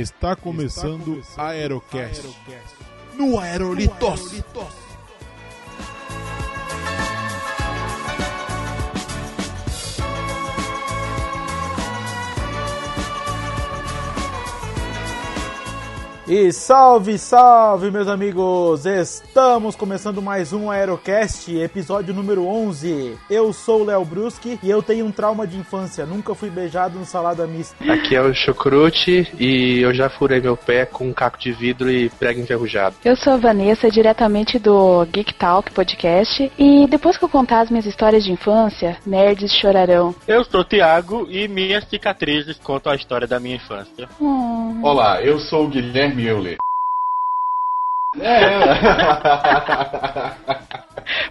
Está começando a Aerocast. No Aerolitos. E salve, salve, meus amigos! Estamos começando mais um Aerocast, episódio número 11. Eu sou o Léo Bruschi e eu tenho um trauma de infância. Nunca fui beijado no salada mista. Aqui é o Chucrute e eu já furei meu pé com um caco de vidro e prego enferrujado. Eu sou a Vanessa, diretamente do Geek Talk Podcast. E depois que eu contar as minhas histórias de infância, nerds chorarão. Eu sou o Thiago e minhas cicatrizes contam a história da minha infância. Hum. Olá, eu sou o Guilherme Euler. É.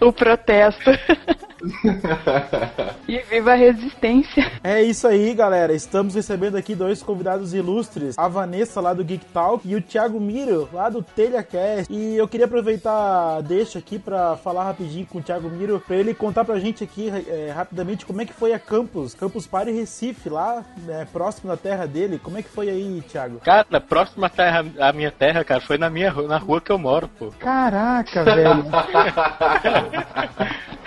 O protesto. E viva a resistência. É isso aí, galera. Estamos recebendo aqui dois convidados ilustres, a Vanessa lá do Geek Talk e o Thiago Miro lá do TelhaCast. E eu queria aproveitar deixa aqui para falar rapidinho com o Thiago Miro, para ele contar pra gente aqui é, rapidamente como é que foi a Campus, Campus Party Recife, lá é, próximo da terra dele. Como é que foi aí, Thiago? Cara, próxima à terra, à minha terra, cara, foi na minha na rua que eu moro, pô. Caraca, velho.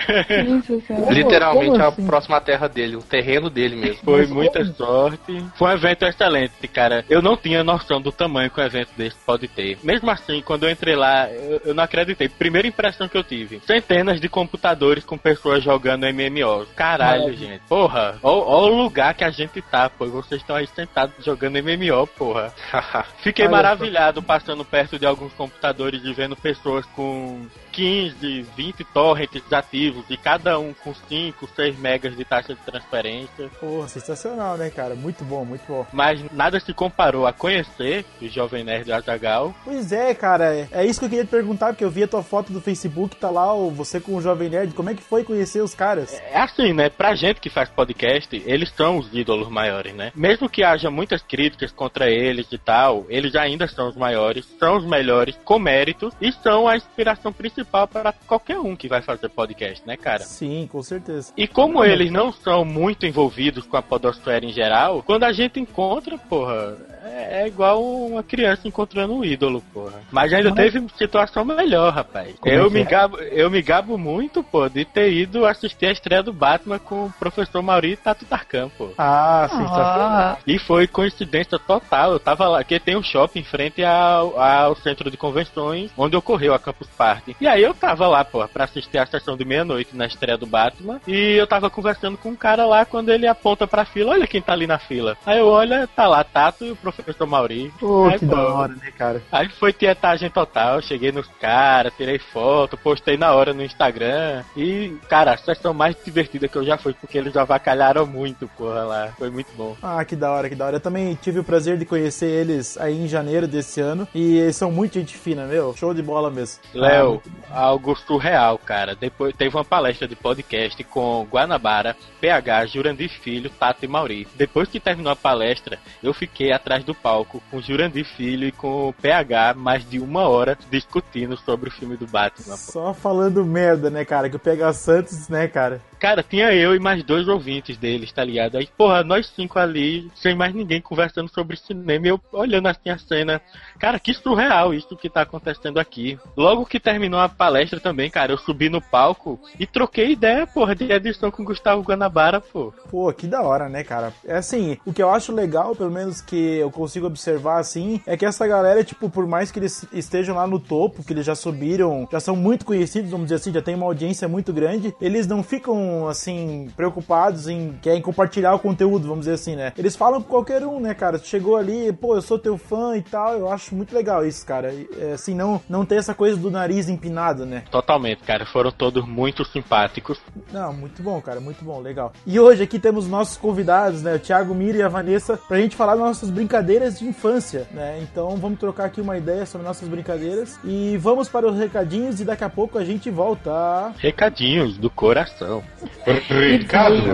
Cara. Literalmente a assim? próxima terra dele, o terreno dele mesmo. Foi Mas muita como? sorte. Foi um evento excelente, cara. Eu não tinha noção do tamanho que um evento desse pode ter. Mesmo assim, quando eu entrei lá, eu, eu não acreditei. Primeira impressão que eu tive: centenas de computadores com pessoas jogando MMOs. Caralho, Maravilha. gente. Porra, ó o lugar que a gente tá, pô. Vocês estão aí sentados jogando MMO, porra. Fiquei Olha só. maravilhado passando perto de alguns computadores e vendo pessoas com 15, 20 torrents ativos e cada um com 5, 6 megas de taxa de transferência. Pô, sensacional, né, cara? Muito bom, muito bom. Mas nada se comparou a conhecer o Jovem Nerd Azagal. Pois é, cara, é- é isso que eu queria te perguntar, porque eu vi a tua foto do Facebook, tá lá o- você com o Jovem Nerd. Como é que foi conhecer os caras? É assim, né? Pra gente que faz podcast, eles são os ídolos maiores, né? Mesmo que haja muitas críticas contra eles e tal, eles ainda são os maiores, são os melhores com méritos e são a inspiração principal para qualquer um que vai fazer podcast, né, cara? Sim, com certeza. E como eles não são muito envolvidos com a podosfera em geral, quando a gente encontra, porra, é, é igual uma criança encontrando um ídolo, porra. Mas ainda Mas- teve situação melhor, rapaz. Como é Eu que me, é? gabo, eu me gabo muito, pô, de ter ido assistir a estreia do Batman com o professor Mauri Tato Tarkan, pô. Ah, sensacional. Ah, E foi coincidência total. Eu tava lá, que tem um shopping em frente ao, ao centro de convenções, onde ocorreu a Campus Party. E aí eu tava lá, pô, pra assistir a sessão de meia-noite na estreia do Batman. E eu tava conversando com um cara lá quando ele aponta pra fila, olha quem tá ali na fila. Aí eu olho, tá lá Tato e o professor Mauri. Pô, Aí, que da hora, né, cara? Aí foi tietagem total, cheguei nos caras, tirei foto, postei na hora no Instagram. E, cara, a sessão mais divertida que eu já fui, porque eles avacalharam muito, porra, lá. Foi muito bom. Ah, que da hora, que da hora. Eu também tive o prazer de conhecer eles aí em janeiro desse ano. E eles são muito gente fina, meu. Show de bola mesmo. Léo, algo surreal, cara. Depois teve uma palestra de podcast com Guanabara, PH, Jurandir Filho, Tato e Mauri. Depois que terminou a palestra, eu fiquei atrás do palco com Jurandir Filho e com o PH mais de uma hora discutindo sobre o filme do Batman. pô. Só falando merda, né, cara? Que o PH Santos, né, cara? Cara, tinha eu e mais dois ouvintes deles, tá ligado? Aí, porra, nós cinco ali, sem mais ninguém conversando sobre cinema, e eu olhando assim a cena. Cara, que surreal isso que tá acontecendo aqui. Logo que terminou a palestra também, cara, eu subi no palco e troquei ideia, porra, de edição com o Gustavo Guanabara, pô. Pô, que da hora, né, cara? É assim, o que eu acho legal, pelo menos que eu consigo observar assim, é que essa galera, tipo, por mais que eles estejam lá no topo, que eles já subiram, já são muito conhecidos, vamos dizer assim, já tem uma audiência muito grande, eles não ficam, assim, preocupados em, querem compartilhar o conteúdo, vamos dizer assim, né? Eles falam com qualquer um, né, cara? Chegou ali, pô, eu sou teu fã e tal, eu acho muito legal isso, cara. É, assim, não, não ter essa coisa do nariz empinado, né? Totalmente, cara, foram todos muito simpáticos. Não, muito bom, cara, muito bom, legal. E hoje aqui temos nossos convidados, né, o Thiago Mira e a Vanessa, pra gente falar das nossas brincadeiras de infância, né? Então vamos trocar aqui uma ideia sobre nossas brincadeiras e vamos para os recadinhos e daqui a pouco a gente volta. Recadinhos do coração. Ricardo.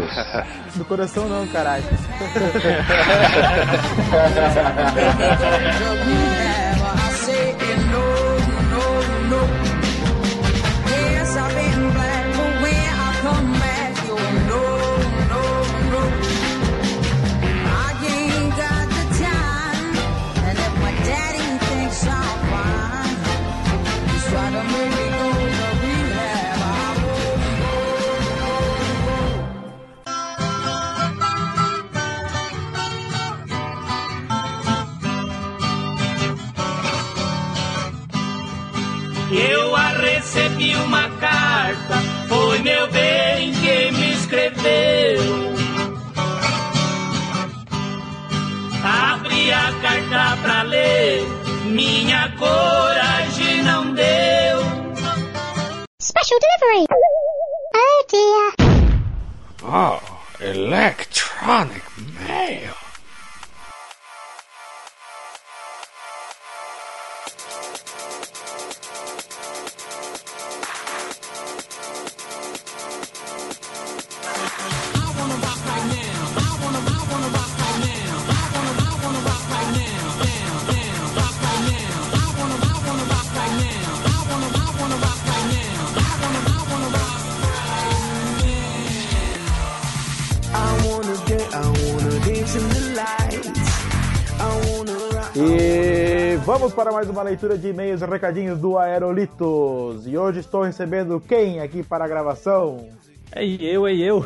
Do coração não, caralho. mais uma leitura de e-mails e recadinhos do Aerolitos. E hoje estou recebendo quem aqui para a gravação? É eu, é eu.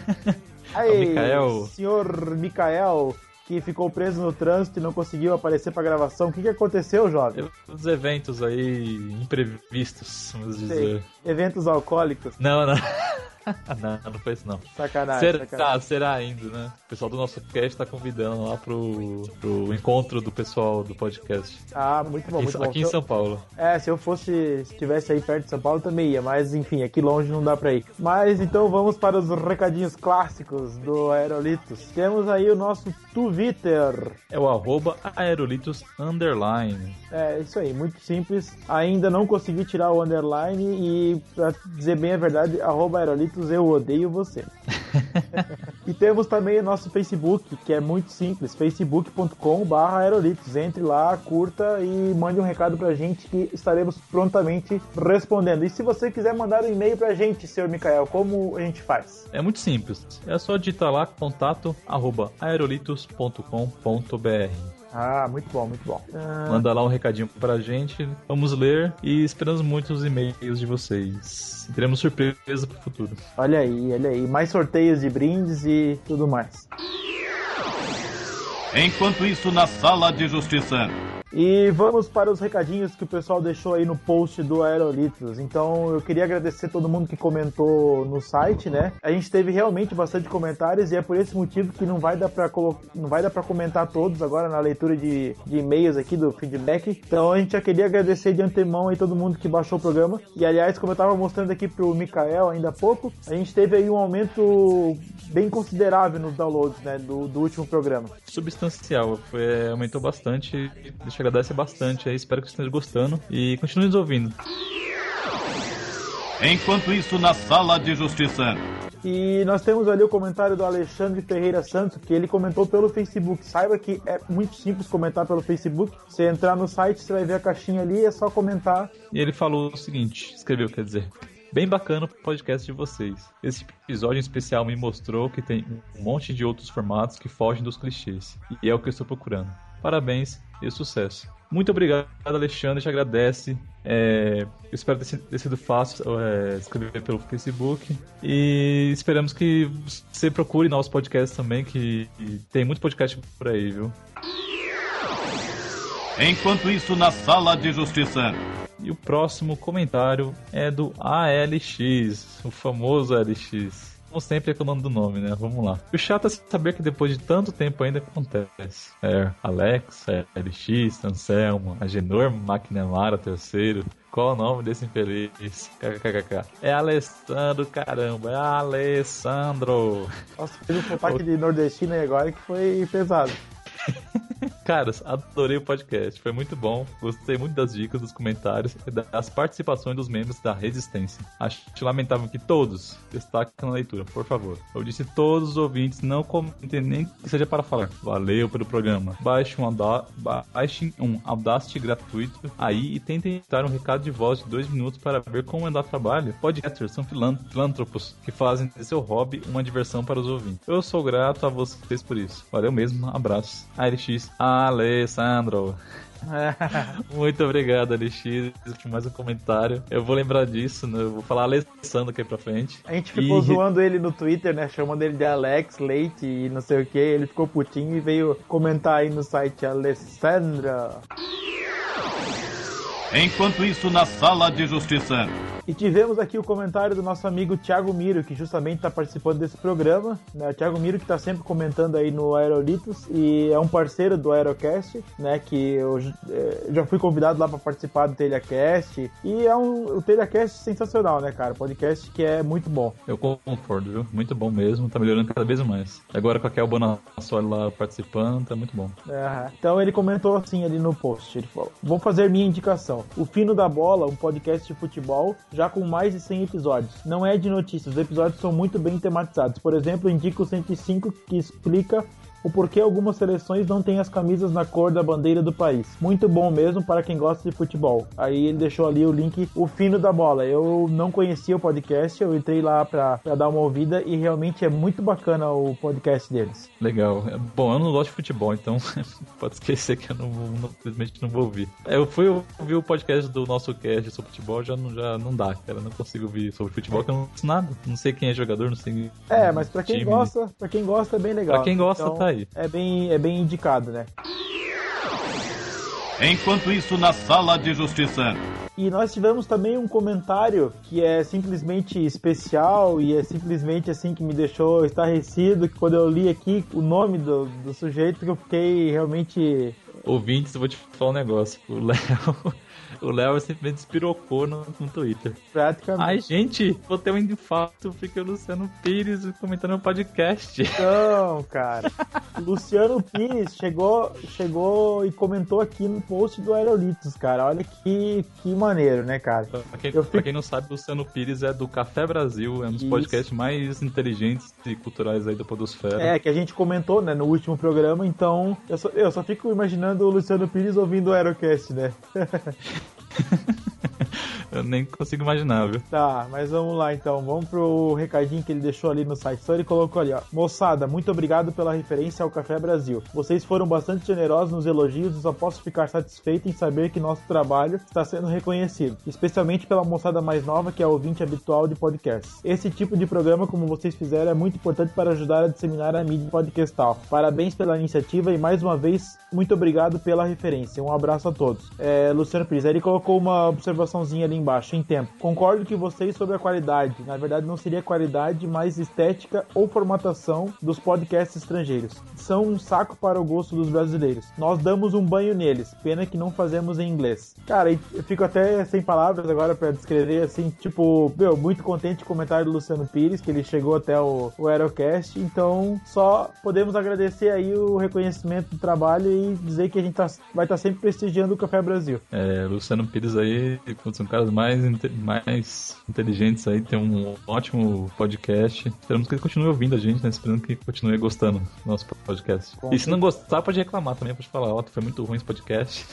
Aí, Mikael. senhor Mikael, que ficou preso no trânsito e não conseguiu aparecer para a gravação. O que, que aconteceu, jovem? Os eventos aí imprevistos, vamos dizer. Eventos alcoólicos? Não, não. não, não foi isso não. Sacanagem, Será, sacanagem. será ainda, né? O pessoal do nosso cast tá convidando lá pro, pro encontro do pessoal do podcast. Ah, muito bom, Aqui, muito bom. aqui em São Paulo. É, se eu fosse, se estivesse aí perto de São Paulo também ia, mas enfim, aqui longe não dá pra ir. Mas então vamos para os recadinhos clássicos do Aerolitos. Temos aí o nosso Twitter. É o arroba aerolitos underline. É, isso aí, muito simples. Ainda não consegui tirar o underline e, pra dizer bem a verdade, arroba aerolitos, eu odeio você. e temos também o nosso Facebook, que é muito simples, facebook.com.br aerolitos. Entre lá, curta e mande um recado pra gente que estaremos prontamente respondendo. E se você quiser mandar um e-mail pra gente, senhor Mikael, como a gente faz? É muito simples. É só digitar lá contato arroba aerolitos.com.br. Ah, muito bom, muito bom. Ah, Manda lá um recadinho pra gente, vamos ler e esperamos muito os e-mails de vocês. Teremos surpresa pro futuro. olha aí, olha aí. Mais sorteios de brindes e tudo mais. Enquanto isso, na sala de justiça. E vamos para os recadinhos que o pessoal deixou aí no post do Aerolitos. Então eu queria agradecer todo mundo que comentou no site, né? A gente teve realmente bastante comentários e é por esse motivo que não vai dar para não vai dar para comentar todos agora na leitura de, de e-mails aqui do feedback. Então a gente já queria agradecer de antemão aí todo mundo que baixou o programa. E aliás, como eu tava mostrando aqui pro Mikael ainda há pouco, a gente teve aí um aumento bem considerável nos downloads, né, do, do último programa. Substancial, foi, é, aumentou bastante. Deixa eu agradecer bastante aí, espero que vocês estejam gostando e continue nos ouvindo. Enquanto isso, na sala de justiça. E nós temos ali o comentário do Alexandre Ferreira Santos, que ele comentou pelo Facebook. Saiba que é muito simples comentar pelo Facebook. Você entrar no site, você vai ver a caixinha ali, é só comentar. E ele falou o seguinte, escreveu, quer dizer, bem bacana o podcast de vocês. Esse episódio em especial me mostrou que tem um monte de outros formatos que fogem dos clichês. E é o que eu estou procurando. Parabéns e sucesso. Muito obrigado, Alexandre, te agradece. É, espero ter sido, ter sido fácil é, escrever pelo Facebook. E esperamos que você procure novos podcasts também, que tem muito podcast por aí, viu? Enquanto isso, na sala de justiça. E o próximo comentário é do ALX, o famoso ALX. Como sempre reclamando do nome, né? Vamos lá. O chato é saber que depois de tanto tempo ainda acontece. É Alex, é LX, Anselmo, Agenor, McNamara, terceiro. Qual o nome desse infeliz? KKKK. É Alessandro, caramba, é Alessandro. Nossa, fez um sotaque de nordestino aí agora que foi pesado. Caras, adorei o podcast, foi muito bom. Gostei muito das dicas, dos comentários e das participações dos membros da Resistência. Acho lamentável que todos destaquem na leitura, por favor. Eu disse todos os ouvintes, não comentem nem que seja para falar. Valeu pelo programa. Baixe um, um Audacity gratuito aí e tentem dar um recado de voz de dois minutos para ver como andar trabalho. Podcasters são filântropos que fazem de seu hobby uma diversão para os ouvintes. Eu sou grato a vocês por isso. Valeu mesmo, abraços. ALX Alessandro. Muito obrigado, LX, por mais um comentário. Eu vou lembrar disso, né? eu vou falar Alessandro aqui pra frente. A gente ficou E- zoando ele no Twitter, né? Chamando ele de Alex, Leite e não sei o que. Ele ficou putinho e veio comentar aí no site Alessandra. Enquanto isso, na sala de justiça. E tivemos aqui o comentário do nosso amigo Thiago Miro, que justamente está participando desse programa. Né? O Thiago Miro que está sempre comentando aí no Aerolitos e é um parceiro do Aerocast, né? Que eu eh, já fui convidado lá para participar do TelhaCast. E é um o TelhaCast sensacional, né, cara? Podcast que é muito bom. Eu concordo, viu? Muito bom mesmo, tá melhorando cada vez mais. Agora com a Kel Bonassoli lá participando, tá muito bom. É, então ele comentou assim ali no post, ele falou, vou fazer minha indicação. O Fino da Bola, um podcast de futebol, já com mais de 100 episódios. Não é de notícias, os episódios são muito bem tematizados. Por exemplo, indico o 105 que explica o porquê algumas seleções não têm as camisas na cor da bandeira do país. Muito bom mesmo para quem gosta de futebol. Aí ele deixou ali o link, o fino da bola. Eu não conhecia o podcast, eu entrei lá pra dar uma ouvida e realmente é muito bacana o podcast deles. Legal. É, Bom, eu não gosto de futebol, então pode esquecer que eu não, não, simplesmente não vou ouvir. É, Eu fui ouvir o podcast do nosso cast sobre futebol, já não, já não dá, cara. Eu não consigo ouvir sobre futebol, porque eu não sei nada. Não sei quem é jogador, não sei. É, mas pra quem gosta, para quem gosta é bem legal. Pra quem gosta, Então, tá É bem, é bem indicado, né? Enquanto isso, na sala de justiça. E nós tivemos também um comentário que é simplesmente especial e é simplesmente assim que me deixou estarrecido, que quando eu li aqui o nome do, do sujeito que eu fiquei realmente Ouvintes, eu vou te falar um negócio. O Léo. O Léo simplesmente despirocou no, no Twitter. praticamente. Ai, gente, vou ter um infarto porque o Luciano Pires comentando no podcast. Não, cara. Luciano Pires chegou, chegou e comentou aqui no post do Aerolitos, cara. Olha que, que maneiro, né, cara? Pra quem, Eu pra fico- quem não sabe, o Luciano Pires é do Café Brasil, é um dos Isso. podcasts mais inteligentes e culturais aí da Podosfera. É, que a gente comentou, né, no último programa, então eu só, eu só fico imaginando o Luciano Pires ouvindo o Aerocast, né? Eu nem consigo imaginar, viu? Tá, mas vamos lá então. Vamos pro recadinho que ele deixou ali no site. Então ele colocou ali, ó. Moçada, muito obrigado pela referência ao Café Brasil. Vocês foram bastante generosos nos elogios e só posso ficar satisfeito em saber que nosso trabalho está sendo reconhecido. Especialmente pela moçada mais nova que é ouvinte habitual de podcasts. Esse tipo de programa, como vocês fizeram, é muito importante para ajudar a disseminar a mídia podcastal. Parabéns pela iniciativa e mais uma vez, muito obrigado pela referência. Um abraço a todos. É, Luciano Pires, ele colocou uma observaçãozinha ali embaixo, em tempo. Concordo que vocês sobre a qualidade. Na verdade, não seria qualidade, mas estética ou formatação dos podcasts estrangeiros. São um saco para o gosto dos brasileiros. Nós damos um banho neles. Pena que não fazemos em inglês. Cara, eu fico até sem palavras agora para descrever, assim, tipo, meu, muito contente com o comentário do Luciano Pires, que ele chegou até o, o Aerocast. Então, só podemos agradecer aí o reconhecimento do trabalho e dizer que a gente tá- vai estar sempre prestigiando o Café Brasil. É, Luciano Pires aí, putz, um cara mais, mais inteligentes aí, tem um ótimo podcast. Esperamos que ele continue ouvindo a gente, né? Esperando que continue gostando do nosso podcast. Com e se não gostar, pode reclamar também, pode falar, ó, foi muito ruim esse podcast.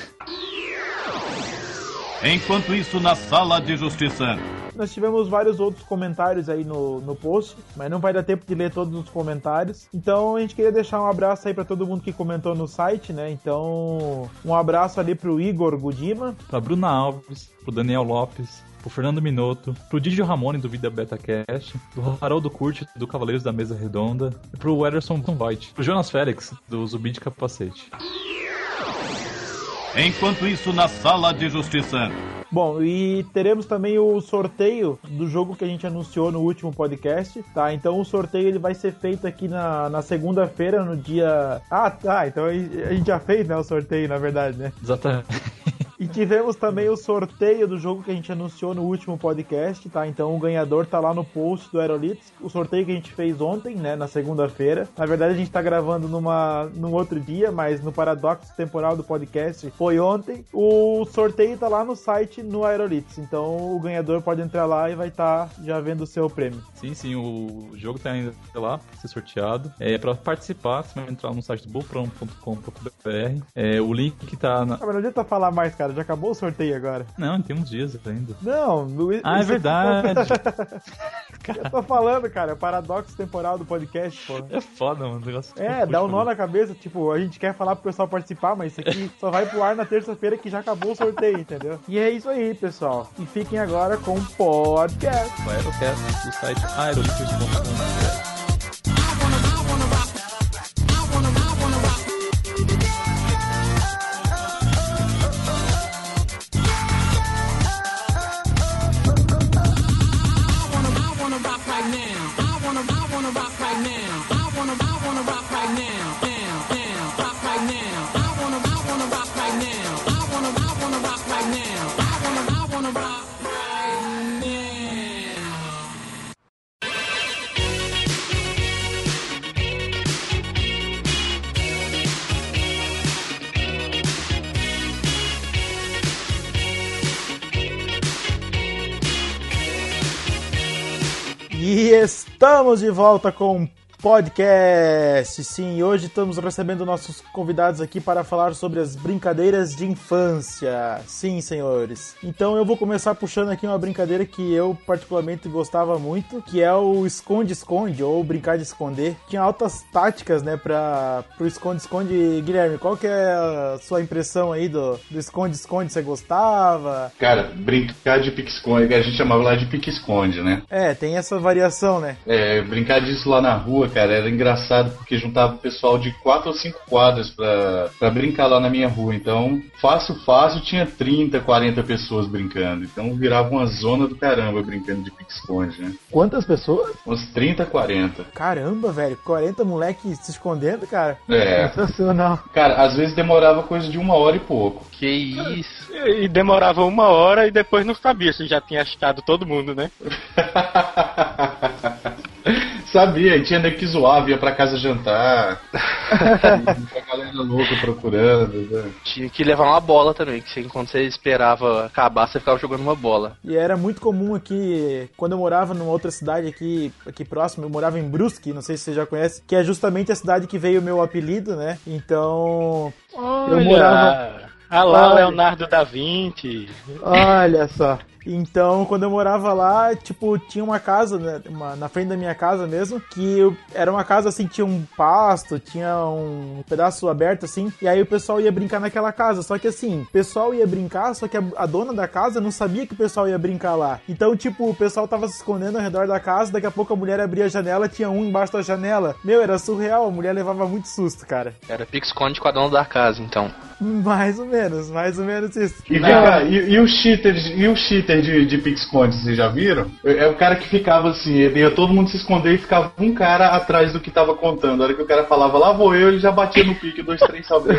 Enquanto isso, na sala de justiça. Nós tivemos vários outros comentários aí no, no post, mas não vai dar tempo de ler todos os comentários. Então a gente queria deixar um abraço aí pra todo mundo que comentou no site, né? Então, um abraço ali pro Igor Gudima, Pra Bruna Alves, pro Daniel Lopes, pro Fernando Minotto, pro Didio Ramone do Vida Beta Cast, pro Haroldo Curti do Cavaleiros da Mesa Redonda, e pro Ederson White, pro Jonas Félix do Zumbi de Capacete. Enquanto isso, na sala de justiça. Bom, e teremos também o sorteio do jogo que a gente anunciou no último podcast, tá? Então o sorteio ele vai ser feito aqui na, na segunda-feira, no dia. Ah, tá. Então a gente já fez, né? O sorteio, na verdade, né? Exatamente. E tivemos também o sorteio do jogo que a gente anunciou no último podcast, tá? Então o ganhador tá lá no post do Aerolitos. O sorteio que a gente fez ontem, né? Na segunda-feira. Na verdade, a gente tá gravando numa, num outro dia, mas no paradoxo temporal do podcast foi ontem. O sorteio tá lá no site no Aerolitos. Então o ganhador pode entrar lá e vai estar já vendo o seu prêmio. Sim, sim, o jogo tá ainda lá pra ser sorteado. É, pra participar, você vai entrar no site do bullprom.com.br. É, o link tá na. Ah, mas não adianta falar mais, cara. Já acabou o sorteio agora. Não, tem uns dias ainda. Não, no, Ah, é verdade. Eu tô falando, cara. É o paradoxo temporal do podcast, pô. É foda, mano. o negócio É, dá um nó na cabeça, tipo, a gente quer falar pro pessoal participar, mas isso aqui só vai pro ar na terça-feira que já acabou o sorteio, entendeu? E é isso aí, pessoal. E fiquem agora com o podcast. O Aerocast do site aerolitos.com.br. estamos de volta com podcast. Sim, hoje estamos recebendo nossos convidados aqui para falar sobre as brincadeiras de infância. Sim, senhores. Então eu vou começar puxando aqui uma brincadeira que eu particularmente gostava muito, que é o esconde-esconde ou brincar de esconder. Tinha altas táticas, né, para pro esconde-esconde. Guilherme, qual que é a sua impressão aí do do esconde-esconde? Você gostava? Cara, brincar de pique-esconde, a gente chamava lá de pique-esconde, né? É, tem essa variação, né? É, brincar disso lá na rua, cara, era engraçado porque juntava o pessoal de quatro ou cinco quadras pra, brincar lá na minha rua. Então, fácil, fácil, tinha 30, 40 pessoas brincando. Então virava uma zona do caramba brincando de pique-esconde, né? Quantas pessoas? Uns 30, 40. Caramba, velho, 40 moleque se escondendo, cara. É. Sensacional. Cara, às vezes demorava coisa de uma hora e pouco. Que isso? E, demorava uma hora e depois não sabia se já tinha achado todo mundo, né? Sabia, e tinha nego que zoava, ia pra casa jantar. a galera louca procurando. Né? Tinha que levar uma bola também, que você, quando você esperava acabar, você ficava jogando uma bola. E era muito comum aqui, quando eu morava numa outra cidade aqui, aqui próximo, eu morava em Brusque, não sei se você já conhece, que é justamente a cidade que veio o meu apelido, né? Então, eu morava... Ah lá, Olha. Leonardo da Vinci. Olha só. Então, quando eu morava lá, tipo, tinha uma casa, né, uma- na frente da minha casa mesmo, que eu- era uma casa assim, tinha um pasto, tinha um pedaço aberto assim, e aí o pessoal ia brincar naquela casa. Só que assim, o pessoal ia brincar, só que a, a dona da casa não sabia que o pessoal ia brincar lá. Então, tipo, o pessoal tava se escondendo ao redor da casa, daqui a pouco a mulher abria a janela, tinha um embaixo da janela. Meu, era surreal, a mulher levava muito susto, cara. Era pique-esconde com a dona da casa, então. Mais ou menos, mais ou menos isso. E, vem cá, e, e o cheater, e o cheater de, de pique-esconde, vocês já viram? É o cara que ficava assim, ele ia todo mundo se esconder e ficava um cara atrás do que tava contando. A hora que o cara falava, lá vou eu, ele já batia no pique, dois, três salve.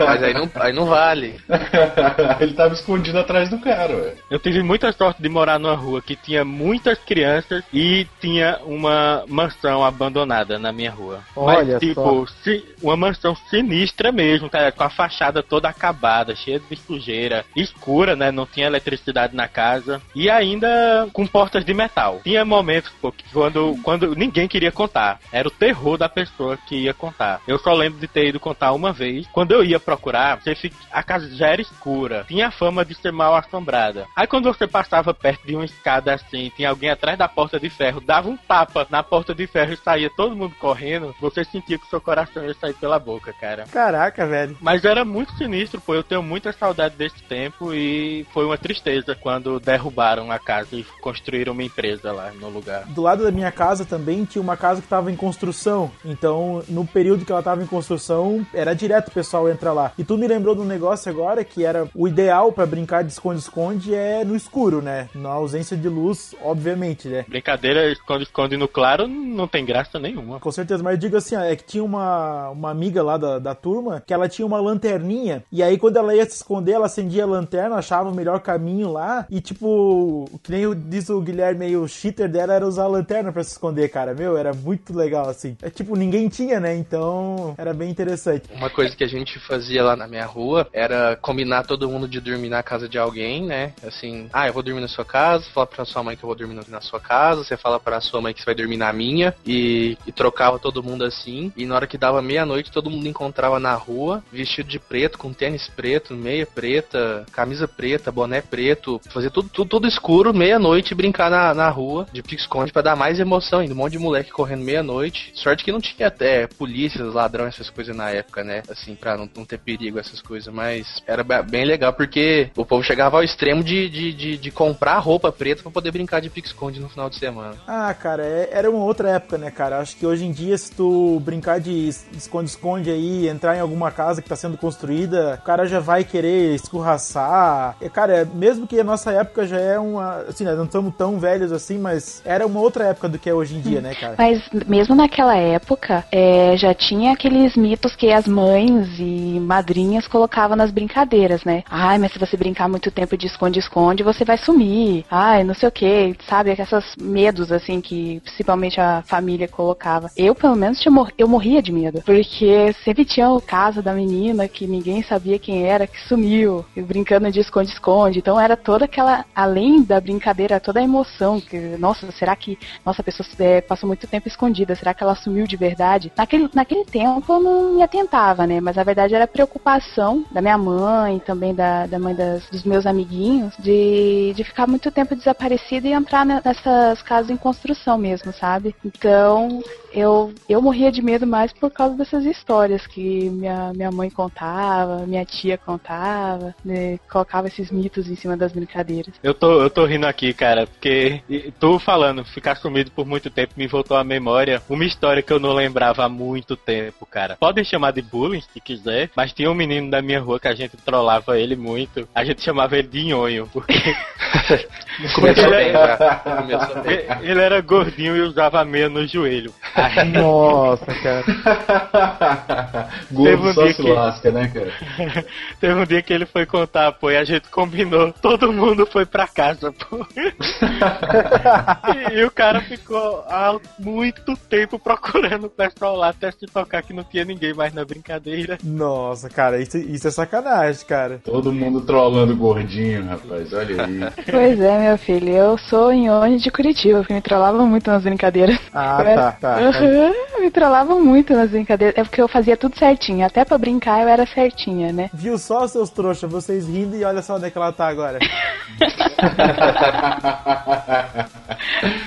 Mas aí não, aí não vale. ele tava escondido atrás do cara, ué. Eu tive muita sorte de morar numa rua que tinha muitas crianças e tinha uma mansão abandonada na minha rua. Olha Mas, tipo, si- uma mansão sinistra mesmo, cara, com a fachada toda acabada, cheia de sujeira, escura, né? Não tinha eletricidade na casa e ainda com portas de metal. Tinha momentos, pô, que quando, quando ninguém queria contar. Era o terror da pessoa que ia contar. Eu só lembro de ter ido contar uma vez. Quando eu ia procurar, a casa já era escura. Tinha a fama de ser mal assombrada. Aí quando você passava perto de uma escada assim, tinha alguém atrás da porta de ferro, dava um tapa na porta de ferro e saía todo mundo correndo, você sentia que seu coração ia sair pela boca, cara. Caraca, velho. Mas era muito sinistro, pô. Eu tenho muita saudade desse tempo e foi uma tristeza quando derrubaram a casa e construíram uma empresa lá no lugar. Do lado da minha casa também tinha uma casa que estava em construção. Então, no período que ela estava em construção, era direto o pessoal entrar lá. E tu me lembrou de um negócio agora que era o ideal pra brincar de esconde-esconde é no escuro, né? Na ausência de luz, obviamente, né? Brincadeira esconde-esconde no claro não tem graça nenhuma. Com certeza, mas eu digo assim, ó, é que tinha uma, uma amiga lá da, da turma que ela tinha uma lanterninha, e aí quando ela ia se esconder, ela acendia a lanterna, achava o melhor caminho lá, e tipo, que nem diz o Guilherme aí, o cheater dela era usar a lanterna pra se esconder, cara. Meu, era muito legal, assim. É tipo, ninguém tinha, né? Então, era bem interessante. Uma coisa que a gente fazia lá na minha rua era combinar todo mundo de dormir na casa de alguém, né? Assim, ah, eu vou dormir na sua casa, fala pra sua mãe que eu vou dormir na sua casa, você fala pra sua mãe que você vai dormir na minha, e, e trocava todo mundo assim. E na hora que dava meia-noite, todo mundo encontrava na rua, vestido de preto, com tênis preto, meia preta, camisa preta, boné preto, fazer tudo, tudo, tudo escuro, meia-noite, brincar na, na rua de pique-esconde pra dar mais emoção ainda. Um monte de moleque correndo meia-noite. Sorte que não tinha até polícia, ladrão, essas coisas na época, né? Assim, pra não, não ter perigo, essas coisas. Mas era bem legal porque o povo chegava ao extremo de, de, de, de comprar roupa preta pra poder brincar de pique-esconde no final de semana. Ah, cara, é- era uma outra época, né, cara? Acho que hoje em dia, se tu brincar de es- esconde-esconde aí, entrar em alguma casa que tá sendo construída, o cara já vai querer escorraçar. E, cara, é- mesmo que a nossa época já é uma. Assim, nós não estamos tão velhos assim, mas era uma outra época do que é hoje em dia, né, cara? Mas mesmo naquela época, é, já tinha aqueles mitos que as mães e madrinhas colocavam nas brincadeiras, né? Ai, mas se você brincar muito tempo de esconde-esconde, você vai sumir. Ai, não sei o que, sabe? Esses medos, assim, que principalmente a família colocava. Eu, pelo menos, eu morria de medo. Porque sempre tinha o caso da menina que ninguém sabia quem era, que sumiu, brincando de esconde-esconde. Então era toda aquela, além da brincadeira, toda a emoção, que, nossa, será que, nossa, a pessoa é, passou muito tempo escondida, será que ela sumiu de verdade? Naquele, naquele tempo eu não me atentava, né? Mas na verdade era preocupação da minha mãe, também da, da mãe das, dos meus amiguinhos, de, de ficar muito tempo desaparecida e entrar ne- nessas casas em construção mesmo, sabe? Então eu, eu morria de medo mais por causa dessas histórias que minha, minha mãe contava, minha tia contava, né? colocava esses mitos em cima das brincadeiras. Eu tô, eu tô rindo aqui, cara, porque tu falando, ficar sumido por muito tempo me voltou à memória uma história que eu não lembrava há muito tempo, cara. Podem chamar de bullying se quiser, mas tinha um menino da minha rua que a gente trollava ele muito. A gente chamava ele de nhonho, porque Começou ele, bem, já. Começou bem. ele- ele era gordinho e usava meia no joelho. Nossa, cara. Teve Gordo um só dia se que- lasca, né, cara? Teve um dia que ele foi contar, pô, e a gente combinou, todo mundo foi pra casa, pô. e, e o cara ficou há muito tempo procurando o pessoal lá até se tocar que não tinha ninguém mais na brincadeira. Nossa, cara, isso, isso é sacanagem, cara. Todo mundo trollando gordinho, rapaz. Olha aí. Pois é, meu filho, eu sou Nhone de Curitiba, porque me trollava muito nas brincadeiras. Ah, Eu era- tá, tá. Aham, me trollava muito nas brincadeiras. É porque eu fazia tudo certinho. Até pra brincar eu era certinha, né? Viu só, seus trouxas, vocês rindo e olha só onde é que ela tá agora.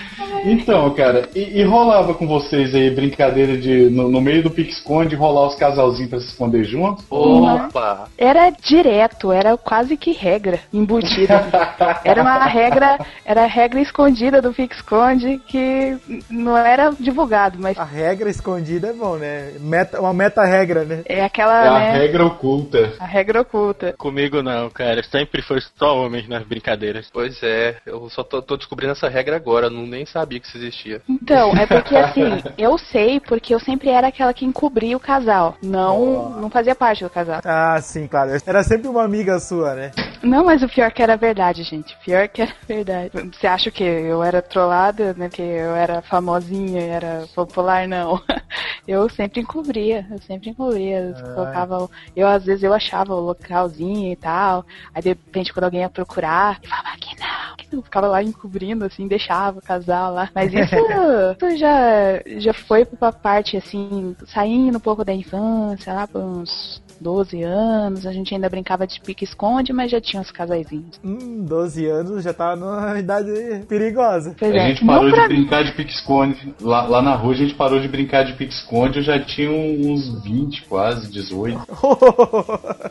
Então, cara, e, e rolava com vocês aí brincadeira de no, no meio do pique-esconde rolar os casalzinhos pra se esconder juntos? Opa! Era direto, era quase que regra embutida. Era uma regra, era a regra escondida do Fique Esconde que não era divulgado, mas A regra escondida é bom, né? Meta, uma meta-regra, né? é aquela, É a né? regra oculta. A regra oculta. Comigo não, cara, sempre foi só homens nas brincadeiras. Pois é, eu só tô, tô descobrindo essa regra agora, não, nem sabia que isso existia. Então, é porque assim, eu sei porque eu sempre era aquela que encobria o casal. Não, não fazia parte do casal. Ah, sim, claro. Era sempre uma amiga sua, né? Não, mas o pior que era verdade, gente. Pior que era verdade. Você acha que eu era trollada, né? Que eu era famosinha, era popular? Não. Eu sempre encobria, eu sempre encobria. Eu colocava, eu às vezes eu achava o localzinho e tal. Aí de repente quando alguém ia procurar, eu falava que não, que não. Ficava lá encobrindo, assim, deixava o casal Mas isso, isso já, já foi pra parte, assim, saindo um pouco da infância, lá pra uns 12 anos, a gente ainda brincava de pique-esconde, mas já tinha os casaizinhos. Hum, 12 anos já tá numa idade perigosa. Pois A é, gente parou não de pra brincar de pique-esconde. Lá, lá na rua a gente parou de brincar de pique-esconde, eu já tinha uns 20, quase 18.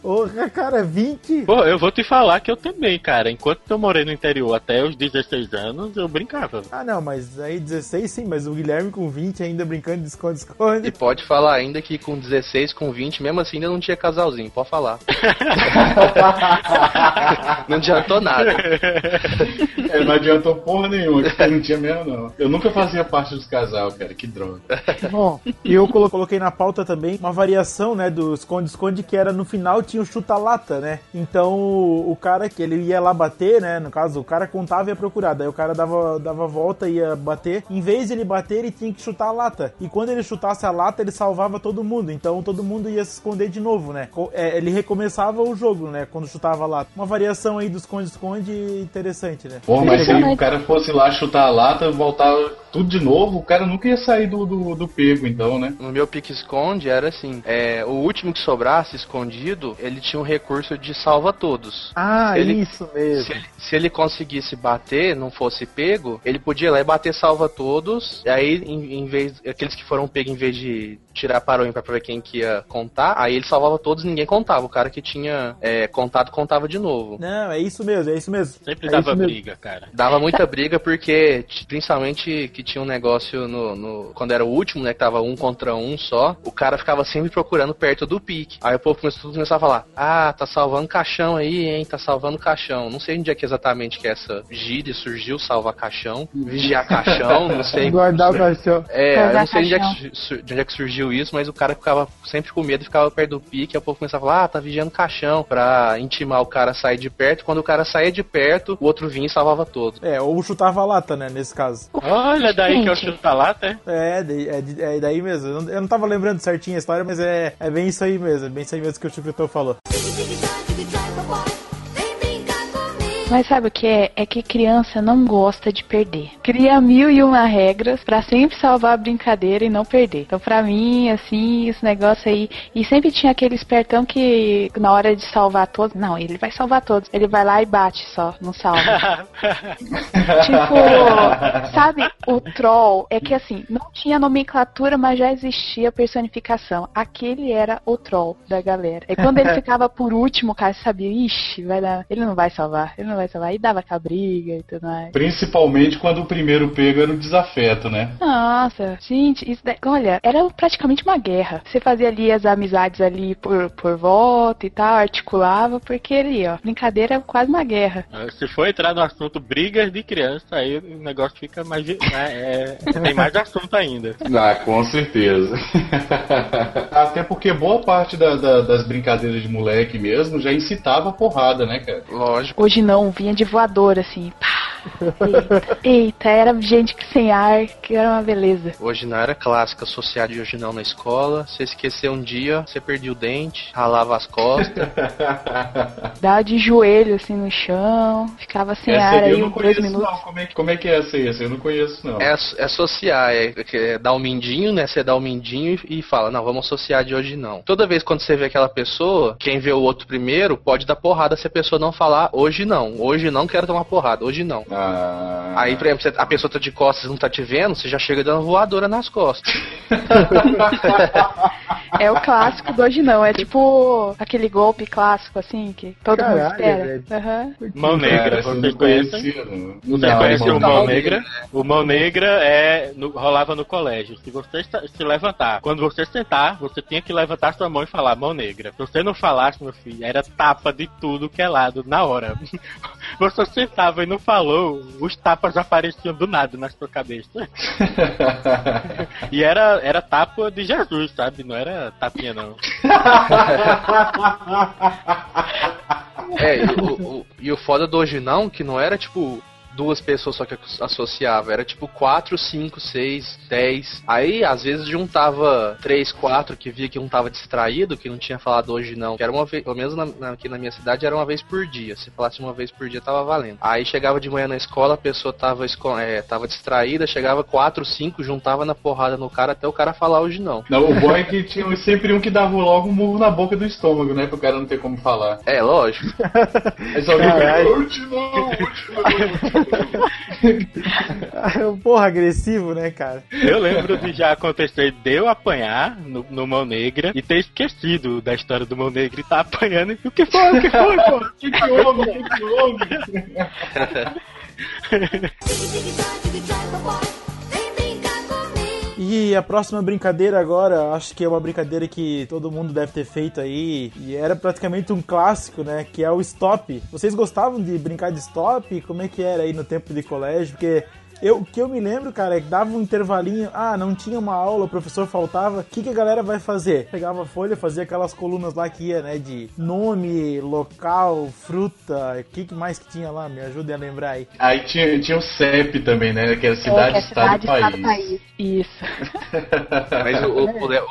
Porra, cara, 20? Pô, eu vou te falar que eu também, cara. Enquanto eu morei no interior até os 16 anos, eu brincava. Ah, não, mas aí 16 sim, mas o Guilherme com 20 ainda brincando de E esconde-esconde. pode falar ainda que com 16, com 20, mesmo assim ainda não tinha casalzinho, pode falar. não adiantou nada. É, não adiantou porra nenhuma, que não tinha mesmo não. Eu nunca fazia parte dos casal, cara, que droga. Bom, e eu colo- coloquei na pauta também uma variação, né, do esconde-esconde que era no final tinha o chuta-lata, né? Então o, cara que ele ia lá bater, né? No caso, o cara contava e ia procurar. Daí o cara dava, dava a volta e ia bater. Em vez de ele bater, ele tinha que chutar a lata. E quando ele chutasse a lata, ele salvava todo mundo. Então todo mundo ia se esconder de novo, né? Co- é, ele recomeçava o jogo, né? Quando chutava a lata. Uma variação aí do esconde-esconde interessante, né? Porra, mas se o cara fosse lá chutar a lata, voltava tudo de novo, o cara nunca ia sair do, do, do pego, então, né? No meu pique-esconde era assim: é, o último que sobrasse escondido, ele tinha um recurso de salva todos. Ah, Se ele- isso mesmo. Se ele, se ele conseguisse bater, não fosse pego, ele podia ir lá e bater salva todos. E aí, em, em vez. Aqueles que foram pegos, em vez de tirar para o ímpar pra ver quem que ia contar, aí ele salvava todos e ninguém contava. O cara que tinha é, contado, contava de novo. Não, é isso mesmo, é isso mesmo. Sempre É dava briga, cara. Dava muita briga porque, principalmente que tinha um negócio no, no- Quando era o último, né? Que tava um contra um só, o cara ficava sempre procurando perto do pique. Aí o povo começou, começava a falar: Ah, tá salvando caixão aí, hein? Tá salvando caixão. Não sei onde é que exatamente que essa gíria surgiu, salvar caixão, vigiar caixão, não sei. Guardar o cachorro. É, eu não sei de onde é, caixão. que, de onde é que surgiu isso, mas o cara ficava sempre com medo e ficava perto do pique. Aí o povo começava a falar, ah, tá vigiando caixão, pra intimar o cara a sair de perto. Quando o cara saía de perto, o outro vinha e salvava todos. É, ou chutava a lata, né, nesse caso. Olha, daí que eu Gente. chuto a lata, É, é, é daí mesmo. Eu não, eu não tava lembrando certinho a história, mas é, é bem isso aí mesmo. É bem isso aí mesmo que o Chucrutão falou. Mas sabe o que é? É que criança não gosta de perder. Cria mil e uma regras pra sempre salvar a brincadeira e não perder. Então, pra mim, assim, esse negócio aí. E sempre tinha aquele espertão que, na hora de salvar todos. Não, ele vai salvar todos. Ele vai lá e bate só, não salva. tipo, sabe, o troll é que assim, não tinha nomenclatura, mas já existia personificação. Aquele era o troll da galera. E quando ele ficava por último, cara, você sabia, ixi, vai dar, ele não vai salvar, ele não vai salvar. E dava com a briga e tudo mais. Principalmente quando o primeiro pego era o desafeto, né? Nossa, gente, isso daí, olha, era praticamente uma guerra. Você fazia ali as amizades ali por, por volta e tal, articulava, porque ali, ó, brincadeira é quase uma guerra. Se for entrar no assunto brigas de criança, aí o negócio fica mais. né, é, tem mais assunto ainda. Ah, com certeza. Até porque boa parte da- da- das brincadeiras de moleque mesmo já incitava a porrada, né, cara? Lógico. Hoje não, vinha de voador, assim. Pá. Eita, eita, era gente que sem ar, que era uma beleza. Hoje não era clássica associada de hoje não na escola. Você esqueceu um dia, você perdia o dente, ralava as costas. Dava de joelho, assim, no chão, ficava sem Essa ar aí eu aí não uns dois conheço, minutos. não. Como é, que, como é que é essa aí? Essa eu não conheço, não. É, é associar, é, é dar o mindinho, né? Você dá o mindinho e, e fala, não, vamos associar de hoje não. Toda vez quando você vê aquela pessoa, quem vê o outro primeiro pode dar porrada se a pessoa não falar hoje não. Hoje não quero tomar porrada, hoje não. Ah, Aí, por exemplo, a pessoa tá de costas e não tá te vendo, você já chega dando voadora nas costas. É o clássico do hoje não, é tipo aquele golpe clássico, assim, que todo mundo Caralho, espera. velho. Aham. Mão Cara, negra, vocês conhecem? não. Você Não, conhece mão o mão negra. O mão negra é no- rolava no colégio. Se você se levantar, quando você sentar, você tinha que levantar sua mão e falar mão negra. Se você não falasse, meu filho, era tapa de tudo que é lado na hora. Você sentava e não falou, os tapas apareciam do nada na sua cabeça. E era, era tapa de Jesus, sabe? Não era tapinha, não. É, e o, o- e o foda do hoje não, que não era tipo duas pessoas só que associava, era tipo quatro, cinco, seis, dez. Aí às vezes juntava três, quatro que via que um tava distraído, que não tinha falado hoje não. Que era uma vez, pelo menos na- na- aqui na minha cidade era uma vez por dia. Se falasse uma vez por dia tava valendo. Aí chegava de manhã na escola, a pessoa tava, é, tava distraída, chegava quatro, cinco, juntava na porrada no cara até o cara falar hoje não. Não, o bom é que tinha sempre um que dava logo um murro na boca do estômago, né? Pro cara não ter como falar. É, lógico. Aí só viu Caralho. hoje não, hoje não. Porra, agressivo, né, cara? Eu lembro de já acontecer de eu apanhar no, no Mão Negra e ter esquecido da história do Mão Negra e tá apanhando e o que foi? O que foi, pô? O que que houve? O que que houve? E a próxima brincadeira agora, acho que é uma brincadeira que todo mundo deve ter feito aí, e era praticamente um clássico, né, que é o stop. Vocês gostavam de brincar de stop? Como é que era aí no tempo de colégio? Porque eu, o que eu me lembro, cara, é que dava um intervalinho, ah, não tinha uma aula, o professor faltava, o que, que a galera vai fazer? Pegava a folha, fazia aquelas colunas lá que ia, né, de nome, local, fruta, o que, que mais que tinha lá? Me ajudem a lembrar aí. Aí tinha, tinha o CEP também, né? Que era cidade, é, que é estado, cidade, país. estado, país. Isso. Mas o,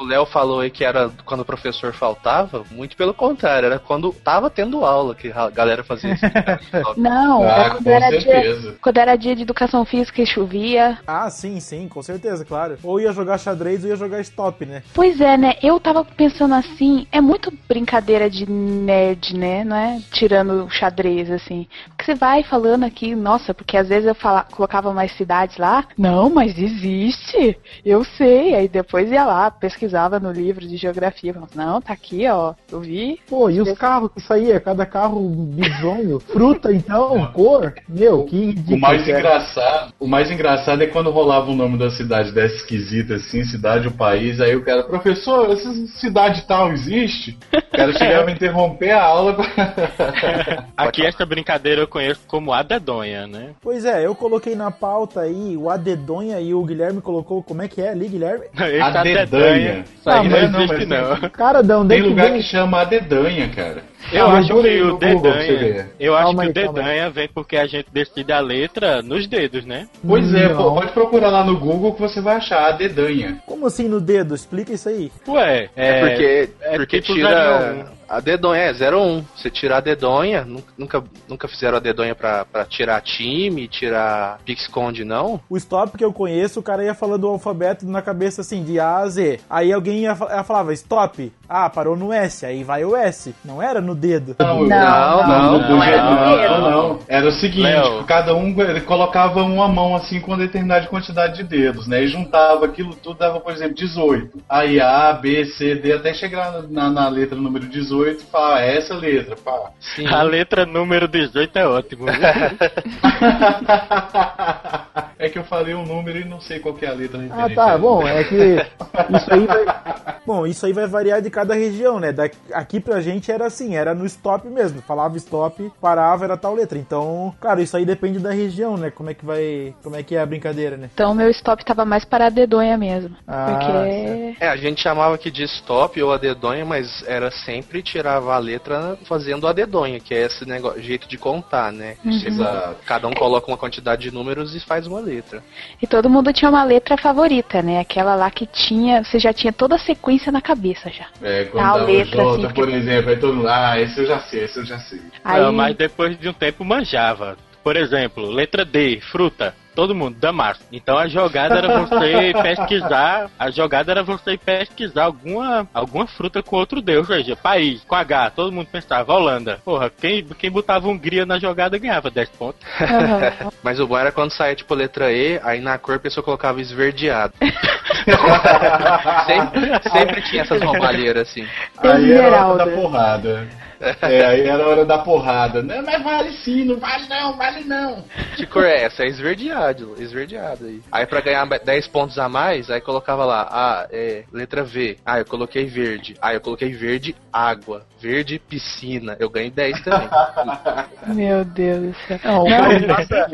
o- Léo- falou aí que era quando o professor faltava, muito pelo contrário, era quando tava tendo aula que a galera fazia isso. Não, Ah, era quando era, dia, quando era dia de educação física e chovia. Ah, sim, sim, com certeza, claro. Ou ia jogar xadrez ou ia jogar stop, né? Pois é, né? Eu tava pensando assim, é muito brincadeira de nerd, né? Não é? Tirando o xadrez, assim. Porque você vai falando aqui, nossa, porque às vezes eu fala, colocava mais cidades lá. Não, mas existe. Eu sei. Aí depois ia lá, pesquisava no livro de geografia. falava, Não, tá aqui, ó. Eu vi. Pô, e os carros que saía? Cada carro bizonho. Fruta, então, cor. Meu, que O mais engraçado, o mais engraçado é quando rolava o nome da cidade dessa esquisita assim, cidade, o país, aí o cara, professor, essa cidade tal existe? O cara chegava a interromper a aula. Aqui essa brincadeira eu conheço como a dedonha, né? Pois é, eu coloquei na pauta aí o Adedonha e o Guilherme colocou. Como é que é ali, Guilherme? Esse A dedanha. Isso aí Ah, não mas não, existe, não. Cara, é Tem que lugar vem? que chama a dedanha, cara. Eu Ah, acho que o dedanha. Eu acho Calma que aí, o dedanha vem porque a gente decide a letra nos dedos, né? Pois é, pô, pode procurar lá no Google que você vai achar a dedanha. Como assim no dedo? Explica isso aí. Ué, É, é, porque, é porque tipo tira 01. A dedonha, é 01. Você tirar a dedonha, nu- nunca, nunca fizeram a dedonha pra, pra tirar time, tirar pique-esconde, não? O stop que eu conheço, o cara ia falando o alfabeto na cabeça assim, de A a Z. Aí alguém ia, ela falava stop. Ah, parou no S, aí vai o S. Não era no dedo. Não, Não, não, não, não não, dedo. não. Era o seguinte, Léo. cada um ele colocava uma mão assim com uma determinada quantidade de dedos, né? E juntava aquilo tudo, dava, por exemplo, 18. Aí A, B, C, D, até chegar na, na letra número 18 e falar, é essa letra, pá. Sim. A letra número 18 é ótimo. é que eu falei um número e não sei qual que é a letra Ah, tá. a Bom, é que isso aí vai. Bom, isso aí vai variar de cada região, né? Da... Aqui pra gente era assim, era no stop mesmo. Falava stop, parava, era tal letra. Então, claro, isso aí depende da região, né? Como é que vai. Como é que é a brincadeira, né? Então meu stop tava mais para a dedonha mesmo. Ah, porque. É, a gente chamava aqui de stop ou a dedonha, mas era sempre tirava a letra fazendo a dedonha, que é esse negócio, jeito de contar, né? Exato. cada um coloca uma quantidade de números e faz uma letra. E todo mundo tinha uma letra favorita, né? Aquela lá que tinha. Você já tinha toda a sequência na cabeça já. É, quando A dava letra, J, assim, por porque- exemplo, aí todo mundo, ah, esse eu já sei, esse eu já sei. Aí. Não, mas depois de um tempo manjava. Por exemplo, letra D, fruta. Todo mundo, Damasco. Então a jogada era você pesquisar. A jogada era você pesquisar alguma, alguma fruta com outro deus, ou seja, país, com H. Todo mundo pensava, Holanda. Porra, quem, quem botava Hungria na jogada ganhava 10 pontos. Aham. Mas o bom era quando saía tipo letra E, aí na cor a pessoa colocava esverdeado. sempre, sempre tinha essas roubalheiras assim. Aí era a da Esmeralda. porrada. É, aí era a hora da porrada. Não, mas vale sim, não vale não, vale não. Que cor é essa? É esverdeado, esverdeado aí. Aí pra ganhar 10 pontos a mais, aí colocava lá, ah, é, letra V. Ah, eu coloquei verde. Ah, eu coloquei verde, água. Verde, piscina. Eu ganhei 10 também. Meu Deus do céu. Não, o massa,